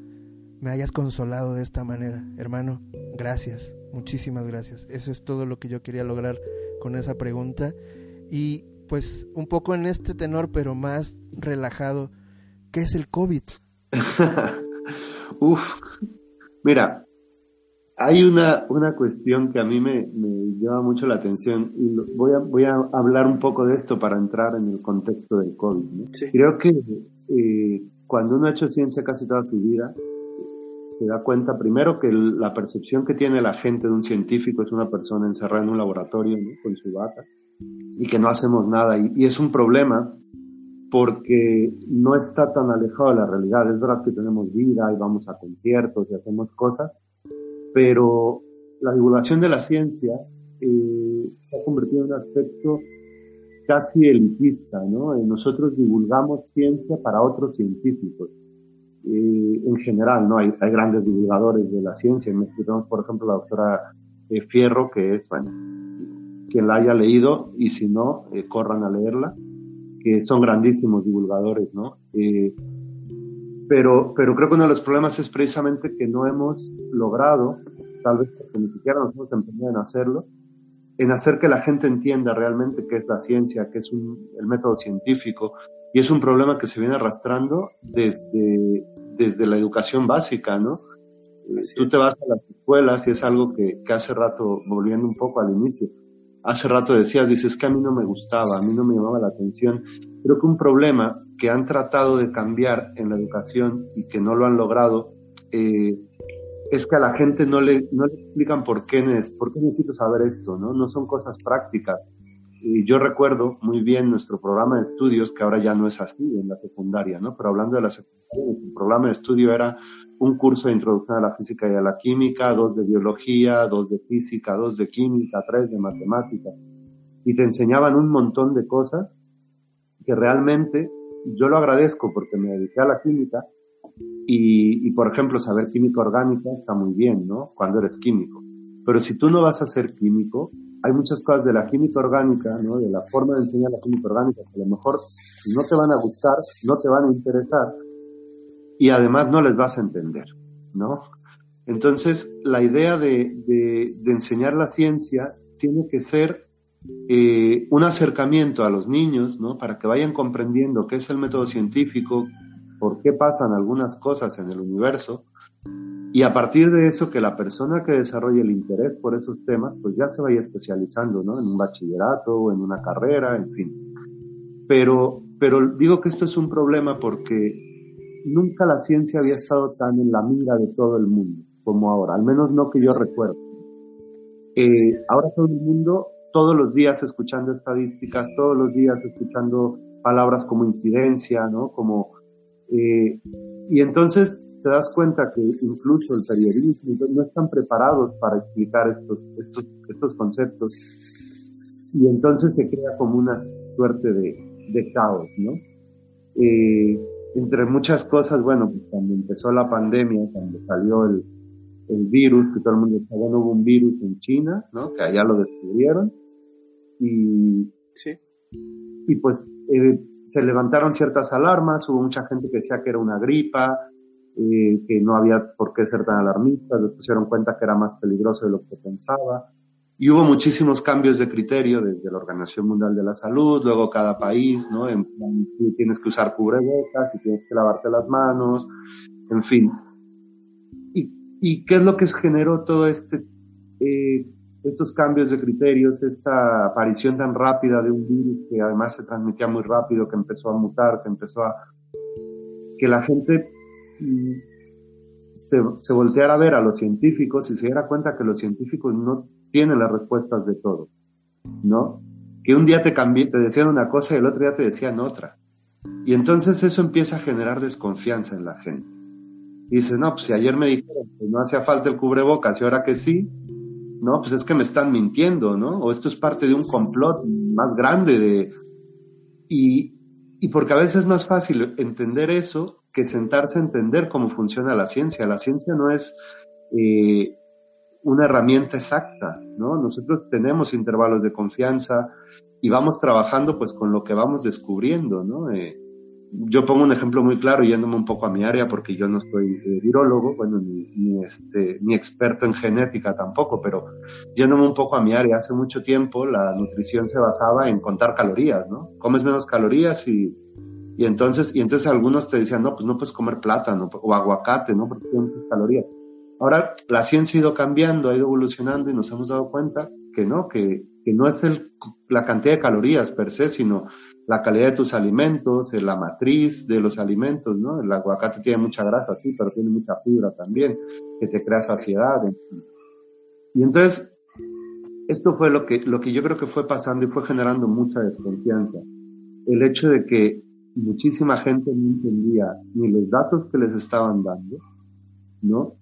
me hayas consolado de esta manera. Hermano, gracias, muchísimas gracias. Eso es todo lo que yo quería lograr con esa pregunta. Y pues un poco en este tenor, pero más relajado, ¿qué es el COVID? Uf, mira, hay una, una cuestión que a mí me, me lleva mucho la atención y voy, a, voy a hablar un poco de esto para entrar en el contexto del COVID. Creo que eh, cuando uno ha hecho ciencia casi toda su vida, se da cuenta primero que la percepción que tiene la gente de un científico es una persona encerrada en un laboratorio con su bata y que no hacemos nada. Y, es un problema porque no está tan alejado de la realidad. Es verdad que tenemos vida y vamos a conciertos y hacemos cosas, pero la divulgación de la ciencia eh, se ha convertido en un aspecto casi elitista, ¿no? Eh, nosotros divulgamos ciencia para otros científicos eh, en general, ¿no? Hay, grandes divulgadores de la ciencia. Tenemos, por ejemplo, la doctora eh, Fierro, que es, bueno, quien la haya leído, y si no, corran a leerla, que son grandísimos divulgadores, ¿no? Pero, pero creo que uno de los problemas es precisamente que no hemos logrado, tal vez porque ni siquiera nos hemos empeñado en hacerlo, en hacer que la gente entienda realmente qué es la ciencia, qué es un, el método científico, y es un problema que se viene arrastrando desde, desde la educación básica, ¿no? Tú te vas a las escuelas y es algo que, que, hace rato, volviendo un poco al inicio, hace rato decías, dices que a mí no me gustaba, a mí no me llamaba la atención. Creo que un problema que han tratado de cambiar en la educación y que no lo han logrado eh, es que a la gente no le, no le explican por qué, por qué necesito saber esto, ¿no? No son cosas prácticas. Y yo recuerdo muy bien nuestro programa de estudios, que ahora ya no es así en la secundaria, ¿no? Pero hablando de la secundaria, nuestro programa de estudio era un curso de introducción a la física y a la química, dos de biología, dos de física, dos de química, tres de matemática. Y te enseñaban un montón de cosas que realmente yo lo agradezco porque me dediqué a la química y, y por ejemplo, saber química orgánica está muy bien, ¿no? Cuando eres químico. Pero si tú no vas a ser químico, hay muchas cosas de la química orgánica, ¿no? de la forma de enseñar la química orgánica, que a lo mejor no te van a gustar, no te van a interesar y además no les vas a entender, ¿no? Entonces, la idea de, de, de enseñar la ciencia tiene que ser eh, un acercamiento a los niños, ¿no? Para que vayan comprendiendo qué es el método científico, por qué pasan algunas cosas en el universo, y a partir de eso, que la persona que desarrolle el interés por esos temas, pues ya se vaya especializando, ¿no? En un bachillerato en una carrera, en fin. Pero, pero digo que esto es un problema porque nunca la ciencia había estado tan en la mira de todo el mundo como ahora, al menos no que yo recuerdo. Eh, ahora todo el mundo, todos los días escuchando estadísticas, todos los días escuchando palabras como incidencia, ¿no? Como, eh, y entonces te das cuenta que incluso el periodismo no están preparados para explicar estos, estos, estos conceptos y entonces se crea como una suerte de, de caos, ¿no? Eh, entre muchas cosas, bueno, pues cuando empezó la pandemia, cuando salió el, el virus, que todo el mundo decía, bueno, hubo un virus en China, ¿no? Que allá lo descubrieron y, sí. y pues eh, se levantaron ciertas alarmas, hubo mucha gente que decía que era una gripa, eh, que no había por qué ser tan alarmistas, se pusieron cuenta que era más peligroso de lo que pensaba. Y hubo muchísimos cambios de criterio desde la Organización Mundial de la Salud, luego cada país, ¿no? En tienes que usar cubrebocas, y tienes que lavarte las manos, en fin. ¿Y, y qué es lo que generó todo este, eh, estos cambios de criterios, esta aparición tan rápida de un virus que además se transmitía muy rápido, que empezó a mutar, que empezó a, que la gente se, se volteara a ver a los científicos y se diera cuenta que los científicos no tienen las respuestas de todo, ¿no? Que un día te, cambié, te decían una cosa y el otro día te decían otra. Y entonces eso empieza a generar desconfianza en la gente. Y dices, no, pues si ayer me dijeron que no hacía falta el cubrebocas y ahora que sí, no, pues es que me están mintiendo, ¿no? O esto es parte de un complot más grande de... Y, y porque a veces es más fácil entender eso sentarse a entender cómo funciona la ciencia. La ciencia no es eh, una herramienta exacta, ¿no? Nosotros tenemos intervalos de confianza y vamos trabajando pues con lo que vamos descubriendo, ¿no? Eh, yo pongo un ejemplo muy claro yéndome un poco a mi área porque yo no soy eh, virólogo, bueno, ni, este, ni experto en genética tampoco, pero yéndome un poco a mi área, hace mucho tiempo la nutrición se basaba en contar calorías, ¿no? Comes menos calorías y, y entonces, y entonces algunos te decían, no, pues no puedes comer plátano o aguacate, ¿no? Porque tiene muchas calorías. Ahora la ciencia ha ido cambiando, ha ido evolucionando y nos hemos dado cuenta que no, que, que no es el, la cantidad de calorías per se, sino la calidad de tus alimentos, la matriz de los alimentos, ¿no? El aguacate tiene mucha grasa, sí, pero tiene mucha fibra también, que te crea saciedad. Y entonces, esto fue lo que, lo que yo creo que fue pasando y fue generando mucha desconfianza. El hecho de que muchísima gente no entendía ni los datos que les estaban dando, ¿no?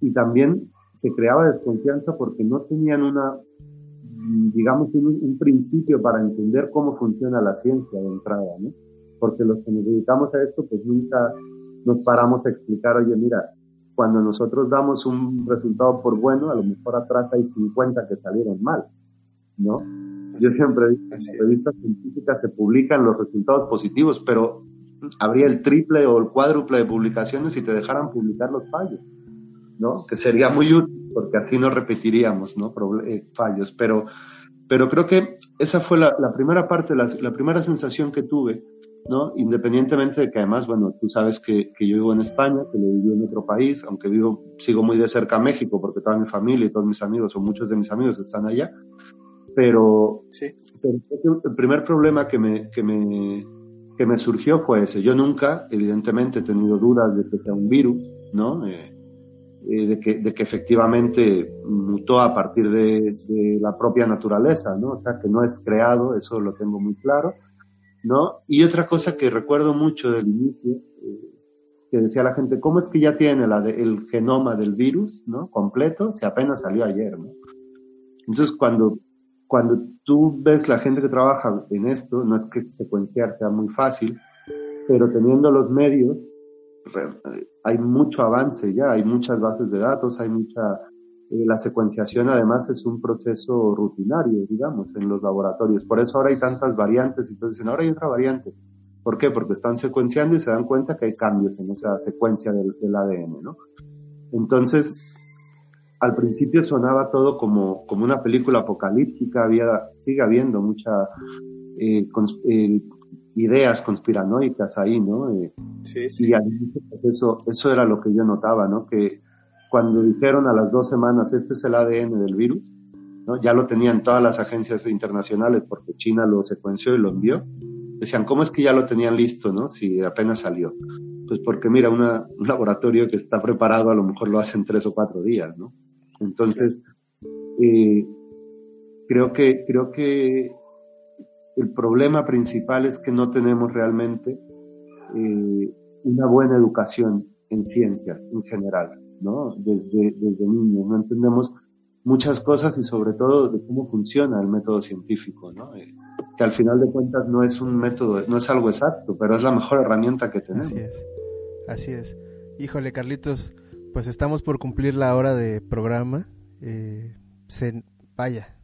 Y también se creaba desconfianza porque no tenían una digamos, un, principio para entender cómo funciona la ciencia de entrada, ¿no? Porque los que nos dedicamos a esto, pues nunca nos paramos a explicar, oye, mira, cuando nosotros damos un resultado por bueno, a lo mejor atrás hay 50 que salieron mal, ¿no? Yo siempre digo, en las revistas científicas se publican los resultados positivos, pero habría el triple o el cuádruple de publicaciones si te dejaran publicar los fallos, ¿no? Que sería muy útil porque así no repetiríamos ¿no? Eh, fallos. Pero, pero creo que esa fue la, primera parte, la, primera sensación que tuve, ¿no? independientemente de que además, bueno, tú sabes que, que yo vivo en España, que lo viví en otro país, aunque vivo, sigo muy de cerca a México, porque toda mi familia y todos mis amigos, o muchos de mis amigos están allá, pero, sí. el primer problema que me, que, me, que me surgió fue ese. Yo nunca, evidentemente, he tenido dudas de que sea un virus, ¿no? Eh, eh, de, que, de que efectivamente mutó a partir de, de, la propia naturaleza, ¿no? O sea, que no es creado, eso lo tengo muy claro, ¿no? Y otra cosa que recuerdo mucho del inicio, eh, que decía la gente, ¿cómo es que ya tiene la de, el genoma del virus, ¿no? Completo, si apenas salió ayer, ¿no? Entonces, cuando, cuando tú ves la gente que trabaja en esto, no es que secuenciar sea muy fácil, pero teniendo los medios, hay mucho avance ya, hay muchas bases de datos, hay mucha... Eh, la secuenciación además es un proceso rutinario, digamos, en los laboratorios. Por eso ahora hay tantas variantes y entonces dicen, ahora hay otra variante. ¿Por qué? Porque están secuenciando y se dan cuenta que hay cambios en esa secuencia del, del ADN, ¿no? Entonces, al principio sonaba todo como, como una película apocalíptica, había, sigue habiendo mucha eh, eh, ideas conspiranoicas ahí, ¿no? Eh, sí, sí. Y pues, eso, eso era lo que yo notaba, ¿no? Que cuando dijeron a las dos semanas, este es el ADN del virus, ¿no? Ya lo tenían todas las agencias internacionales porque China lo secuenció y lo envió. Decían, ¿cómo es que ya lo tenían listo, no? Si apenas salió. Pues porque mira, una, un laboratorio que está preparado a lo mejor lo hace en tres o cuatro días, ¿no? Entonces, eh, creo que, creo que el problema principal es que no tenemos realmente eh, una buena educación en ciencia en general, ¿no? Desde, desde niños no entendemos muchas cosas y sobre todo de cómo funciona el método científico, ¿no? Eh, que al final de cuentas no es un método, no es algo exacto, pero es la mejor herramienta que tenemos. Así es. Así es. Híjole, Carlitos, pues estamos por cumplir la hora de programa. Eh, se, vaya,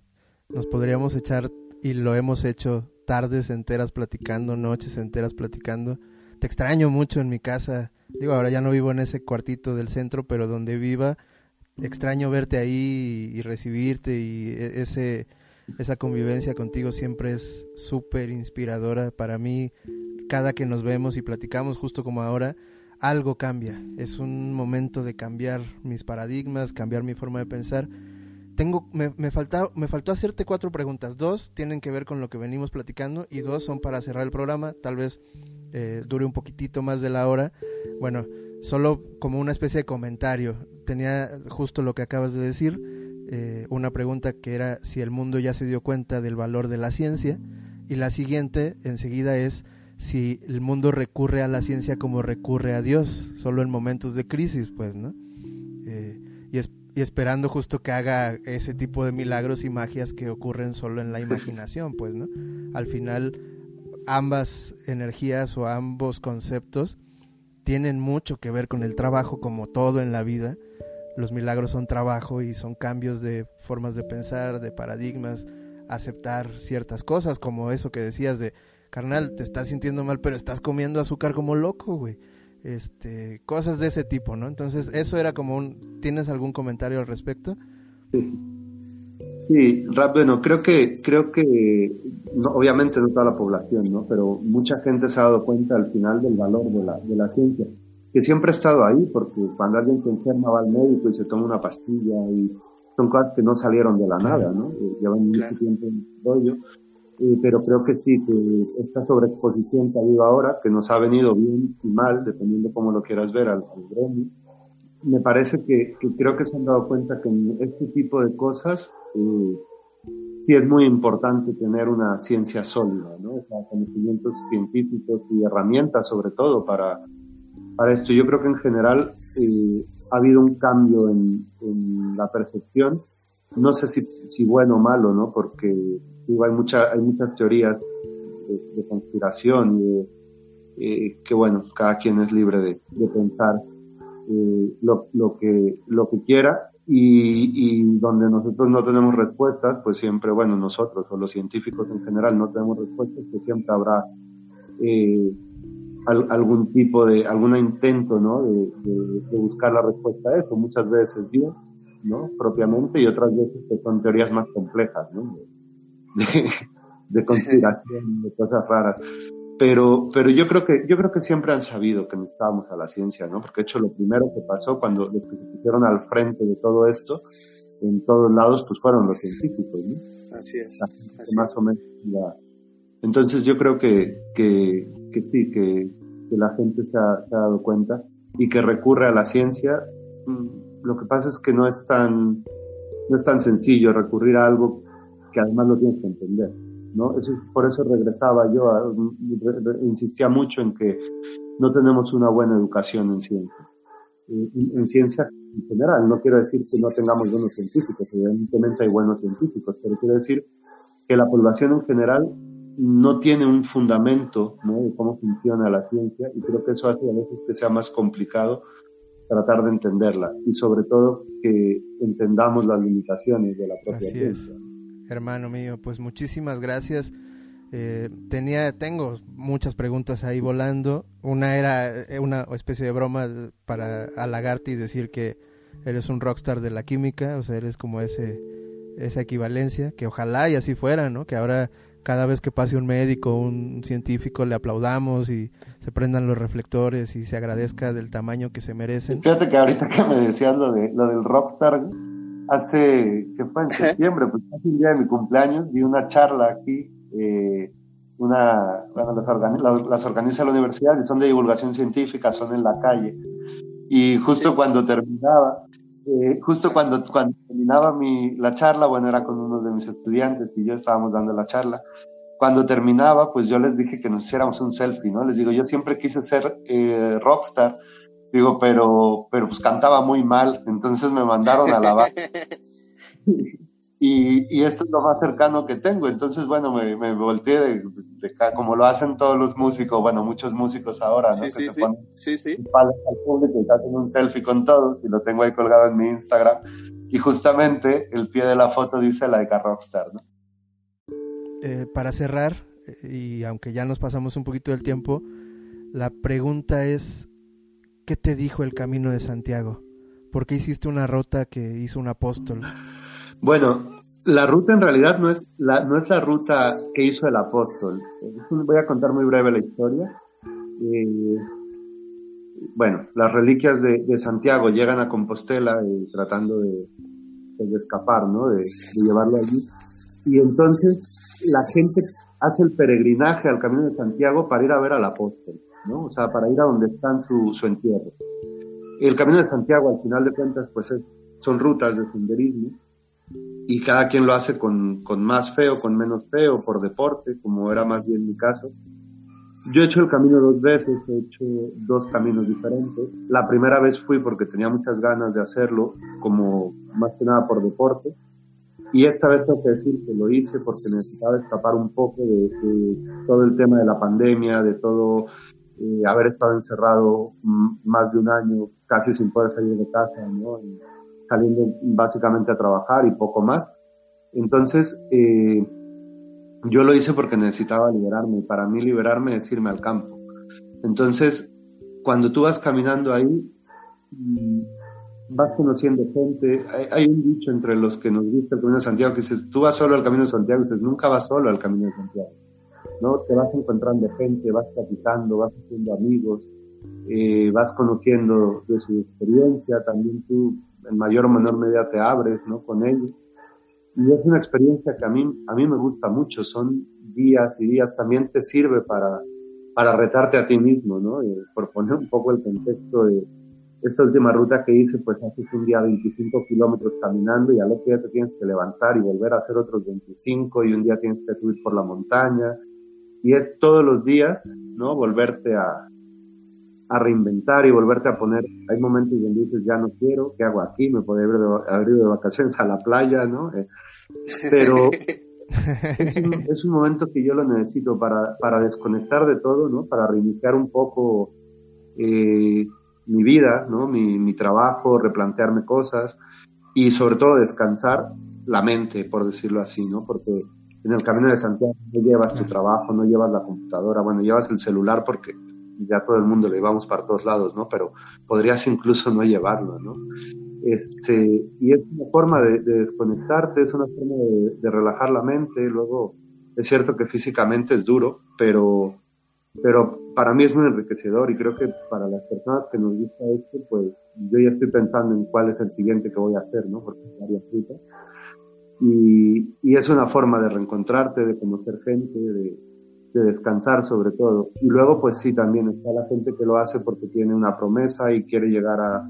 nos podríamos echar y lo hemos hecho tardes enteras platicando, noches enteras platicando. Te extraño mucho en mi casa. Digo, ahora ya no vivo en ese cuartito del centro, pero donde viva, extraño verte ahí y, recibirte y e, ese esa convivencia contigo siempre es súper inspiradora para mí. Cada que nos vemos y platicamos, justo como ahora, algo cambia. Es un momento de cambiar mis paradigmas, cambiar mi forma de pensar tengo, me, me, me faltó hacerte cuatro preguntas. Dos tienen que ver con lo que venimos platicando y dos son para cerrar el programa. Tal vez eh, dure un poquitito más de la hora. Bueno, solo como una especie de comentario. Tenía justo lo que acabas de decir, eh, una pregunta que era si el mundo ya se dio cuenta del valor de la ciencia. Y la siguiente, enseguida, es si el mundo recurre a la ciencia como recurre a Dios, solo en momentos de crisis, pues, ¿no? Eh, y, y, esperando justo que haga ese tipo de milagros y magias que ocurren solo en la imaginación, pues, ¿no? Al final, ambas energías o ambos conceptos tienen mucho que ver con el trabajo, como todo en la vida. Los milagros son trabajo y son cambios de formas de pensar, de paradigmas, aceptar ciertas cosas, como eso que decías de, carnal, te estás sintiendo mal, pero estás comiendo azúcar como loco, güey. Este, cosas de ese tipo, ¿no? Entonces, eso era como un, ¿tienes algún comentario al respecto? Sí. Sí, bueno, creo que, creo que, obviamente no toda la población, ¿no? Pero mucha gente se ha dado cuenta al final del valor de la, de la ciencia, que siempre ha estado ahí, porque cuando alguien se enferma va al médico y se toma una pastilla y son cosas que no salieron de la nada, ¿no? Eh, llevan mucho tiempo en el rollo, eh, pero creo que sí, que esta sobreexposición que ha habido ahora, que nos ha venido bien y mal, dependiendo cómo lo quieras ver al, al gremio, me parece que, creo que se han dado cuenta que en este tipo de cosas eh, sí es muy importante tener una ciencia sólida, ¿no? O sea, conocimientos científicos y herramientas sobre todo para, para esto. Yo creo que en general eh, ha habido un cambio en, en, la percepción, no sé si, si bueno o malo, ¿no? Porque hay, mucha, hay muchas teorías de, conspiración y eh, que bueno, cada quien es libre de, pensar eh, lo, lo, que, lo que quiera y, y, donde nosotros no tenemos respuestas, pues siempre, bueno, nosotros o los científicos en general no tenemos respuestas, pues siempre habrá eh, algún tipo de, algún intento, ¿no? De, buscar la respuesta a eso. Muchas veces Dios, ¿no? Propiamente y otras veces que son teorías más complejas, ¿no? De, de conspiración, de cosas raras pero, pero yo creo que, yo creo que siempre han sabido que necesitábamos a la ciencia, ¿no? Porque de hecho lo primero que pasó cuando los que se pusieron al frente de todo esto, en todos lados, pues fueron los científicos, ¿no? Así es. más o menos Entonces yo creo que, que, que sí, que, que la gente se ha, se ha, dado cuenta y que recurre a la ciencia. Mm, lo que pasa es que no es tan, no es tan sencillo recurrir a algo que además lo tienes que entender. ¿no? por eso regresaba yo, insistía mucho en que no tenemos una buena educación en ciencia. En, ciencia en general, no quiero decir que no tengamos buenos científicos, evidentemente hay buenos científicos, pero quiero decir que la población en general no tiene un fundamento de cómo funciona la ciencia y creo que eso hace a veces que sea más complicado tratar de entenderla y sobre todo que entendamos las limitaciones de la propia ciencia hermano mío. Pues muchísimas gracias. Eh, tenía, tengo muchas preguntas ahí volando. Una era eh, una especie de broma para halagarte y decir que eres un rockstar de la química, o sea, eres como ese esa equivalencia, que ojalá y así fuera, ¿no? Que ahora cada vez que pase un médico, un científico, le aplaudamos y se prendan los reflectores y se agradezca del tamaño que se merecen. Fíjate que ahorita que me decías lo, de, lo del rockstar, hace, que fue en septiembre, pues hace un día de mi cumpleaños, di una charla aquí, eh, una, bueno, las, organiza, las, organiza la universidad y son de divulgación científica, son en la calle. Y justo cuando terminaba, eh, justo cuando, cuando terminaba mi, la charla, bueno, era con uno de mis estudiantes y yo estábamos dando la charla. Cuando terminaba, pues yo les dije que nos hiciéramos un selfie, ¿no? Les digo, yo siempre quise ser eh, rockstar, Digo, pero, pero pues cantaba muy mal, entonces me mandaron a la banda. y, y, esto es lo más cercano que tengo. Entonces, bueno, me, me volteé de, de, como lo hacen todos los músicos, bueno, muchos músicos ahora, ¿no? Sí, que sí, se sí. ponen sí, sí. al público y hacen un selfie con todos y lo tengo ahí colgado en mi Instagram. Y justamente el pie de la foto dice la de Rockstar, ¿no? Eh, para cerrar, y aunque ya nos pasamos un poquito del tiempo, la pregunta es, ¿qué te dijo el camino de Santiago? ¿Por qué hiciste una ruta que hizo un apóstol? Bueno, la ruta en realidad no es la, no es la ruta que hizo el apóstol. Voy a contar muy breve la historia. Eh, bueno, las reliquias de, de, Santiago llegan a Compostela eh, tratando de, de, escapar, ¿no? De, llevarlo allí. Y entonces la gente hace el peregrinaje al camino de Santiago para ir a ver al apóstol. ¿No? O sea, para ir a donde están su, su entierro. El Camino de Santiago, al final de cuentas, pues es, son rutas de senderismo y cada quien lo hace con, con más feo, con menos feo, por deporte, como era más bien mi caso. yo he hecho el camino dos veces, he hecho dos caminos diferentes. La primera vez fui porque tenía muchas ganas de hacerlo, como más que nada por deporte. Y esta vez tengo que decir que lo hice porque necesitaba escapar un poco de, todo el tema de la pandemia, de todo eh, haber estado encerrado más de un año, casi sin poder salir de casa, ¿no? saliendo básicamente a trabajar y poco más. Entonces, eh, yo lo hice porque necesitaba liberarme. Para mí liberarme es irme al campo. Entonces, cuando tú vas caminando ahí, mm, vas conociendo gente. Hay, un dicho entre los que nos gusta el Camino de Santiago que dices, tú vas solo al Camino de Santiago, dices, nunca vas solo al Camino de Santiago. ¿No? Te vas encontrando gente, vas platicando, vas haciendo amigos, eh, vas conociendo de su experiencia, también tú en mayor o menor medida te abres ¿no? con ellos. Y es una experiencia que a mí, a mí me gusta mucho, son días y días, también te sirve para, para retarte a ti mismo, ¿no? por poner un poco el contexto de esta última ruta que hice, pues haces un día 25 kilómetros caminando y al otro día te tienes que levantar y volver a hacer otros 25 y un día tienes que subir por la montaña y es todos los días, ¿no? Volverte a, a reinventar y volverte a poner. Hay momentos donde dices, ya no quiero, ¿qué hago aquí? Me podría haber ido de vacaciones a la playa, ¿no? Eh, pero es un, es un, momento que yo lo necesito para, para desconectar de todo, ¿no? Para reiniciar un poco eh, mi vida, ¿no? Mi, mi trabajo, replantearme cosas y sobre todo descansar la mente, por decirlo así, ¿no? Porque en el camino de Santiago no llevas tu trabajo, no llevas la computadora, bueno, llevas el celular porque ya todo el mundo le llevamos para todos lados, ¿no? Pero podrías incluso no llevarlo, ¿no? Este, y es una forma de, desconectarte, es una forma de, relajar la mente. Luego, es cierto que físicamente es duro, pero, pero para mí es muy enriquecedor y creo que para las personas que nos gusta esto, pues yo ya estoy pensando en cuál es el siguiente que voy a hacer, ¿no? Porque varias frutas. Y, y es una forma de reencontrarte, de conocer gente, de, de descansar sobre todo. Y luego, pues sí, también está la gente que lo hace porque tiene una promesa y quiere llegar a,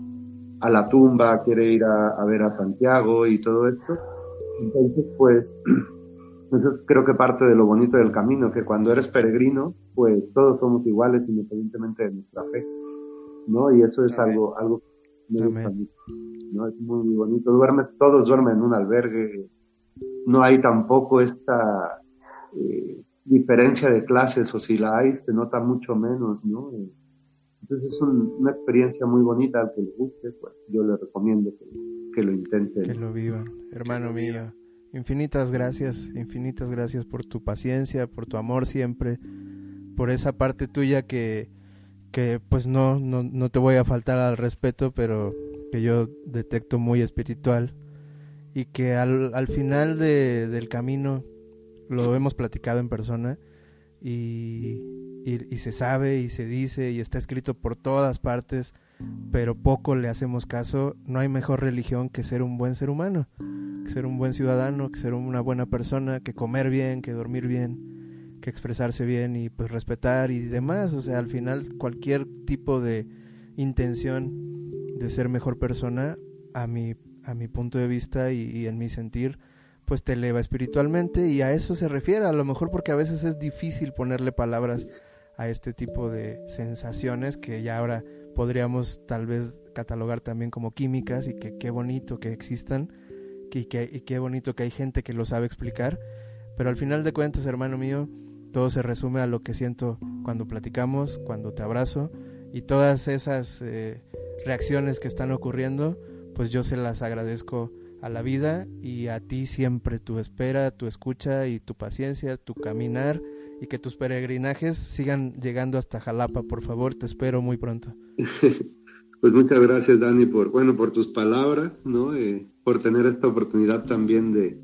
a la tumba, quiere ir a, ver a Santiago y todo esto. Entonces, pues, eso creo que parte de lo bonito del camino, que cuando eres peregrino, pues todos somos iguales independientemente de nuestra fe, ¿no? Y eso es algo, algo que me gusta mucho, ¿no? Es muy, bonito. Duermes, todos duermen en un albergue, no hay tampoco esta eh, diferencia de clases, o si la hay, se nota mucho menos, ¿no? Entonces es una experiencia muy bonita al que le guste, pues yo le recomiendo que, lo intente. Que lo viva, hermano mío. Infinitas gracias, infinitas gracias por tu paciencia, por tu amor siempre, por esa parte tuya que, que pues no, no, no te voy a faltar al respeto, pero que yo detecto muy espiritual y que al, al final de, del camino lo hemos platicado en persona y, y, se sabe y se dice y está escrito por todas partes, pero poco le hacemos caso. No hay mejor religión que ser un buen ser humano, que ser un buen ciudadano, que ser una buena persona, que comer bien, que dormir bien, que expresarse bien y pues respetar y demás. O sea, al final cualquier tipo de intención de ser mejor persona, a mi, a mi punto de vista y en mi sentir, pues te eleva espiritualmente y a eso se refiere, a lo mejor porque a veces es difícil ponerle palabras a este tipo de sensaciones que ya ahora podríamos tal vez catalogar también como químicas y que qué bonito que existan y, que, y qué bonito que hay gente que lo sabe explicar, pero al final de cuentas, hermano mío, todo se resume a lo que siento cuando platicamos, cuando te abrazo y todas esas eh, reacciones que están ocurriendo, pues yo se las agradezco a la vida y a ti siempre tu espera, tu escucha y tu paciencia, tu caminar y que tus peregrinajes sigan llegando hasta Jalapa, por favor, te espero muy pronto. Pues muchas gracias Dani por, bueno, por tus palabras, ¿no? Eh, por tener esta oportunidad también de,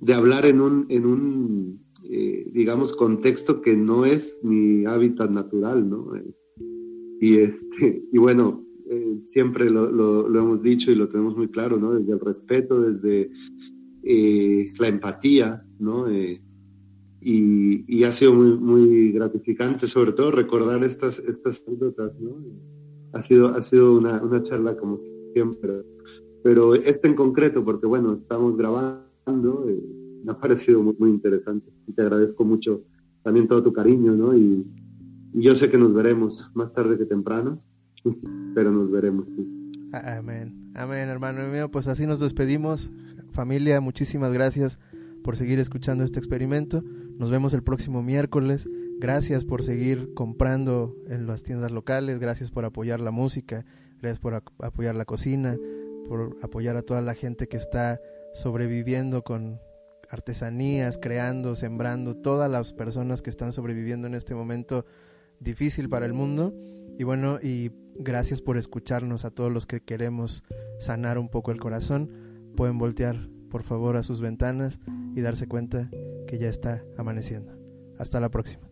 de hablar en un, en un eh, digamos, contexto que no es mi hábitat natural, ¿no? Eh, y este, y bueno, eh, siempre lo, hemos dicho y lo tenemos muy claro, ¿no? Desde el respeto, desde eh, la empatía, ¿no? Eh, y, ha sido muy, gratificante, sobre todo, recordar estas, estas anécdotas, ¿no? Ha sido, ha sido una, una charla como siempre, pero este en concreto, porque bueno, estamos grabando, me ha parecido muy, muy interesante y te agradezco mucho también todo tu cariño, ¿no? Y, yo sé que nos veremos más tarde que temprano, pero nos veremos. Amén, amén, hermano mío. Pues así nos despedimos. Familia, muchísimas gracias por seguir escuchando este experimento. Nos vemos el próximo miércoles. Gracias por seguir comprando en las tiendas locales. Gracias por apoyar la música. Gracias por apoyar la cocina. Por apoyar a toda la gente que está sobreviviendo con artesanías, creando, sembrando. Todas las personas que están sobreviviendo en este momento difícil para el mundo. Y bueno, y Gracias por escucharnos a todos los que queremos sanar un poco el corazón. Pueden voltear, por favor, a sus ventanas y darse cuenta que ya está amaneciendo. Hasta la próxima.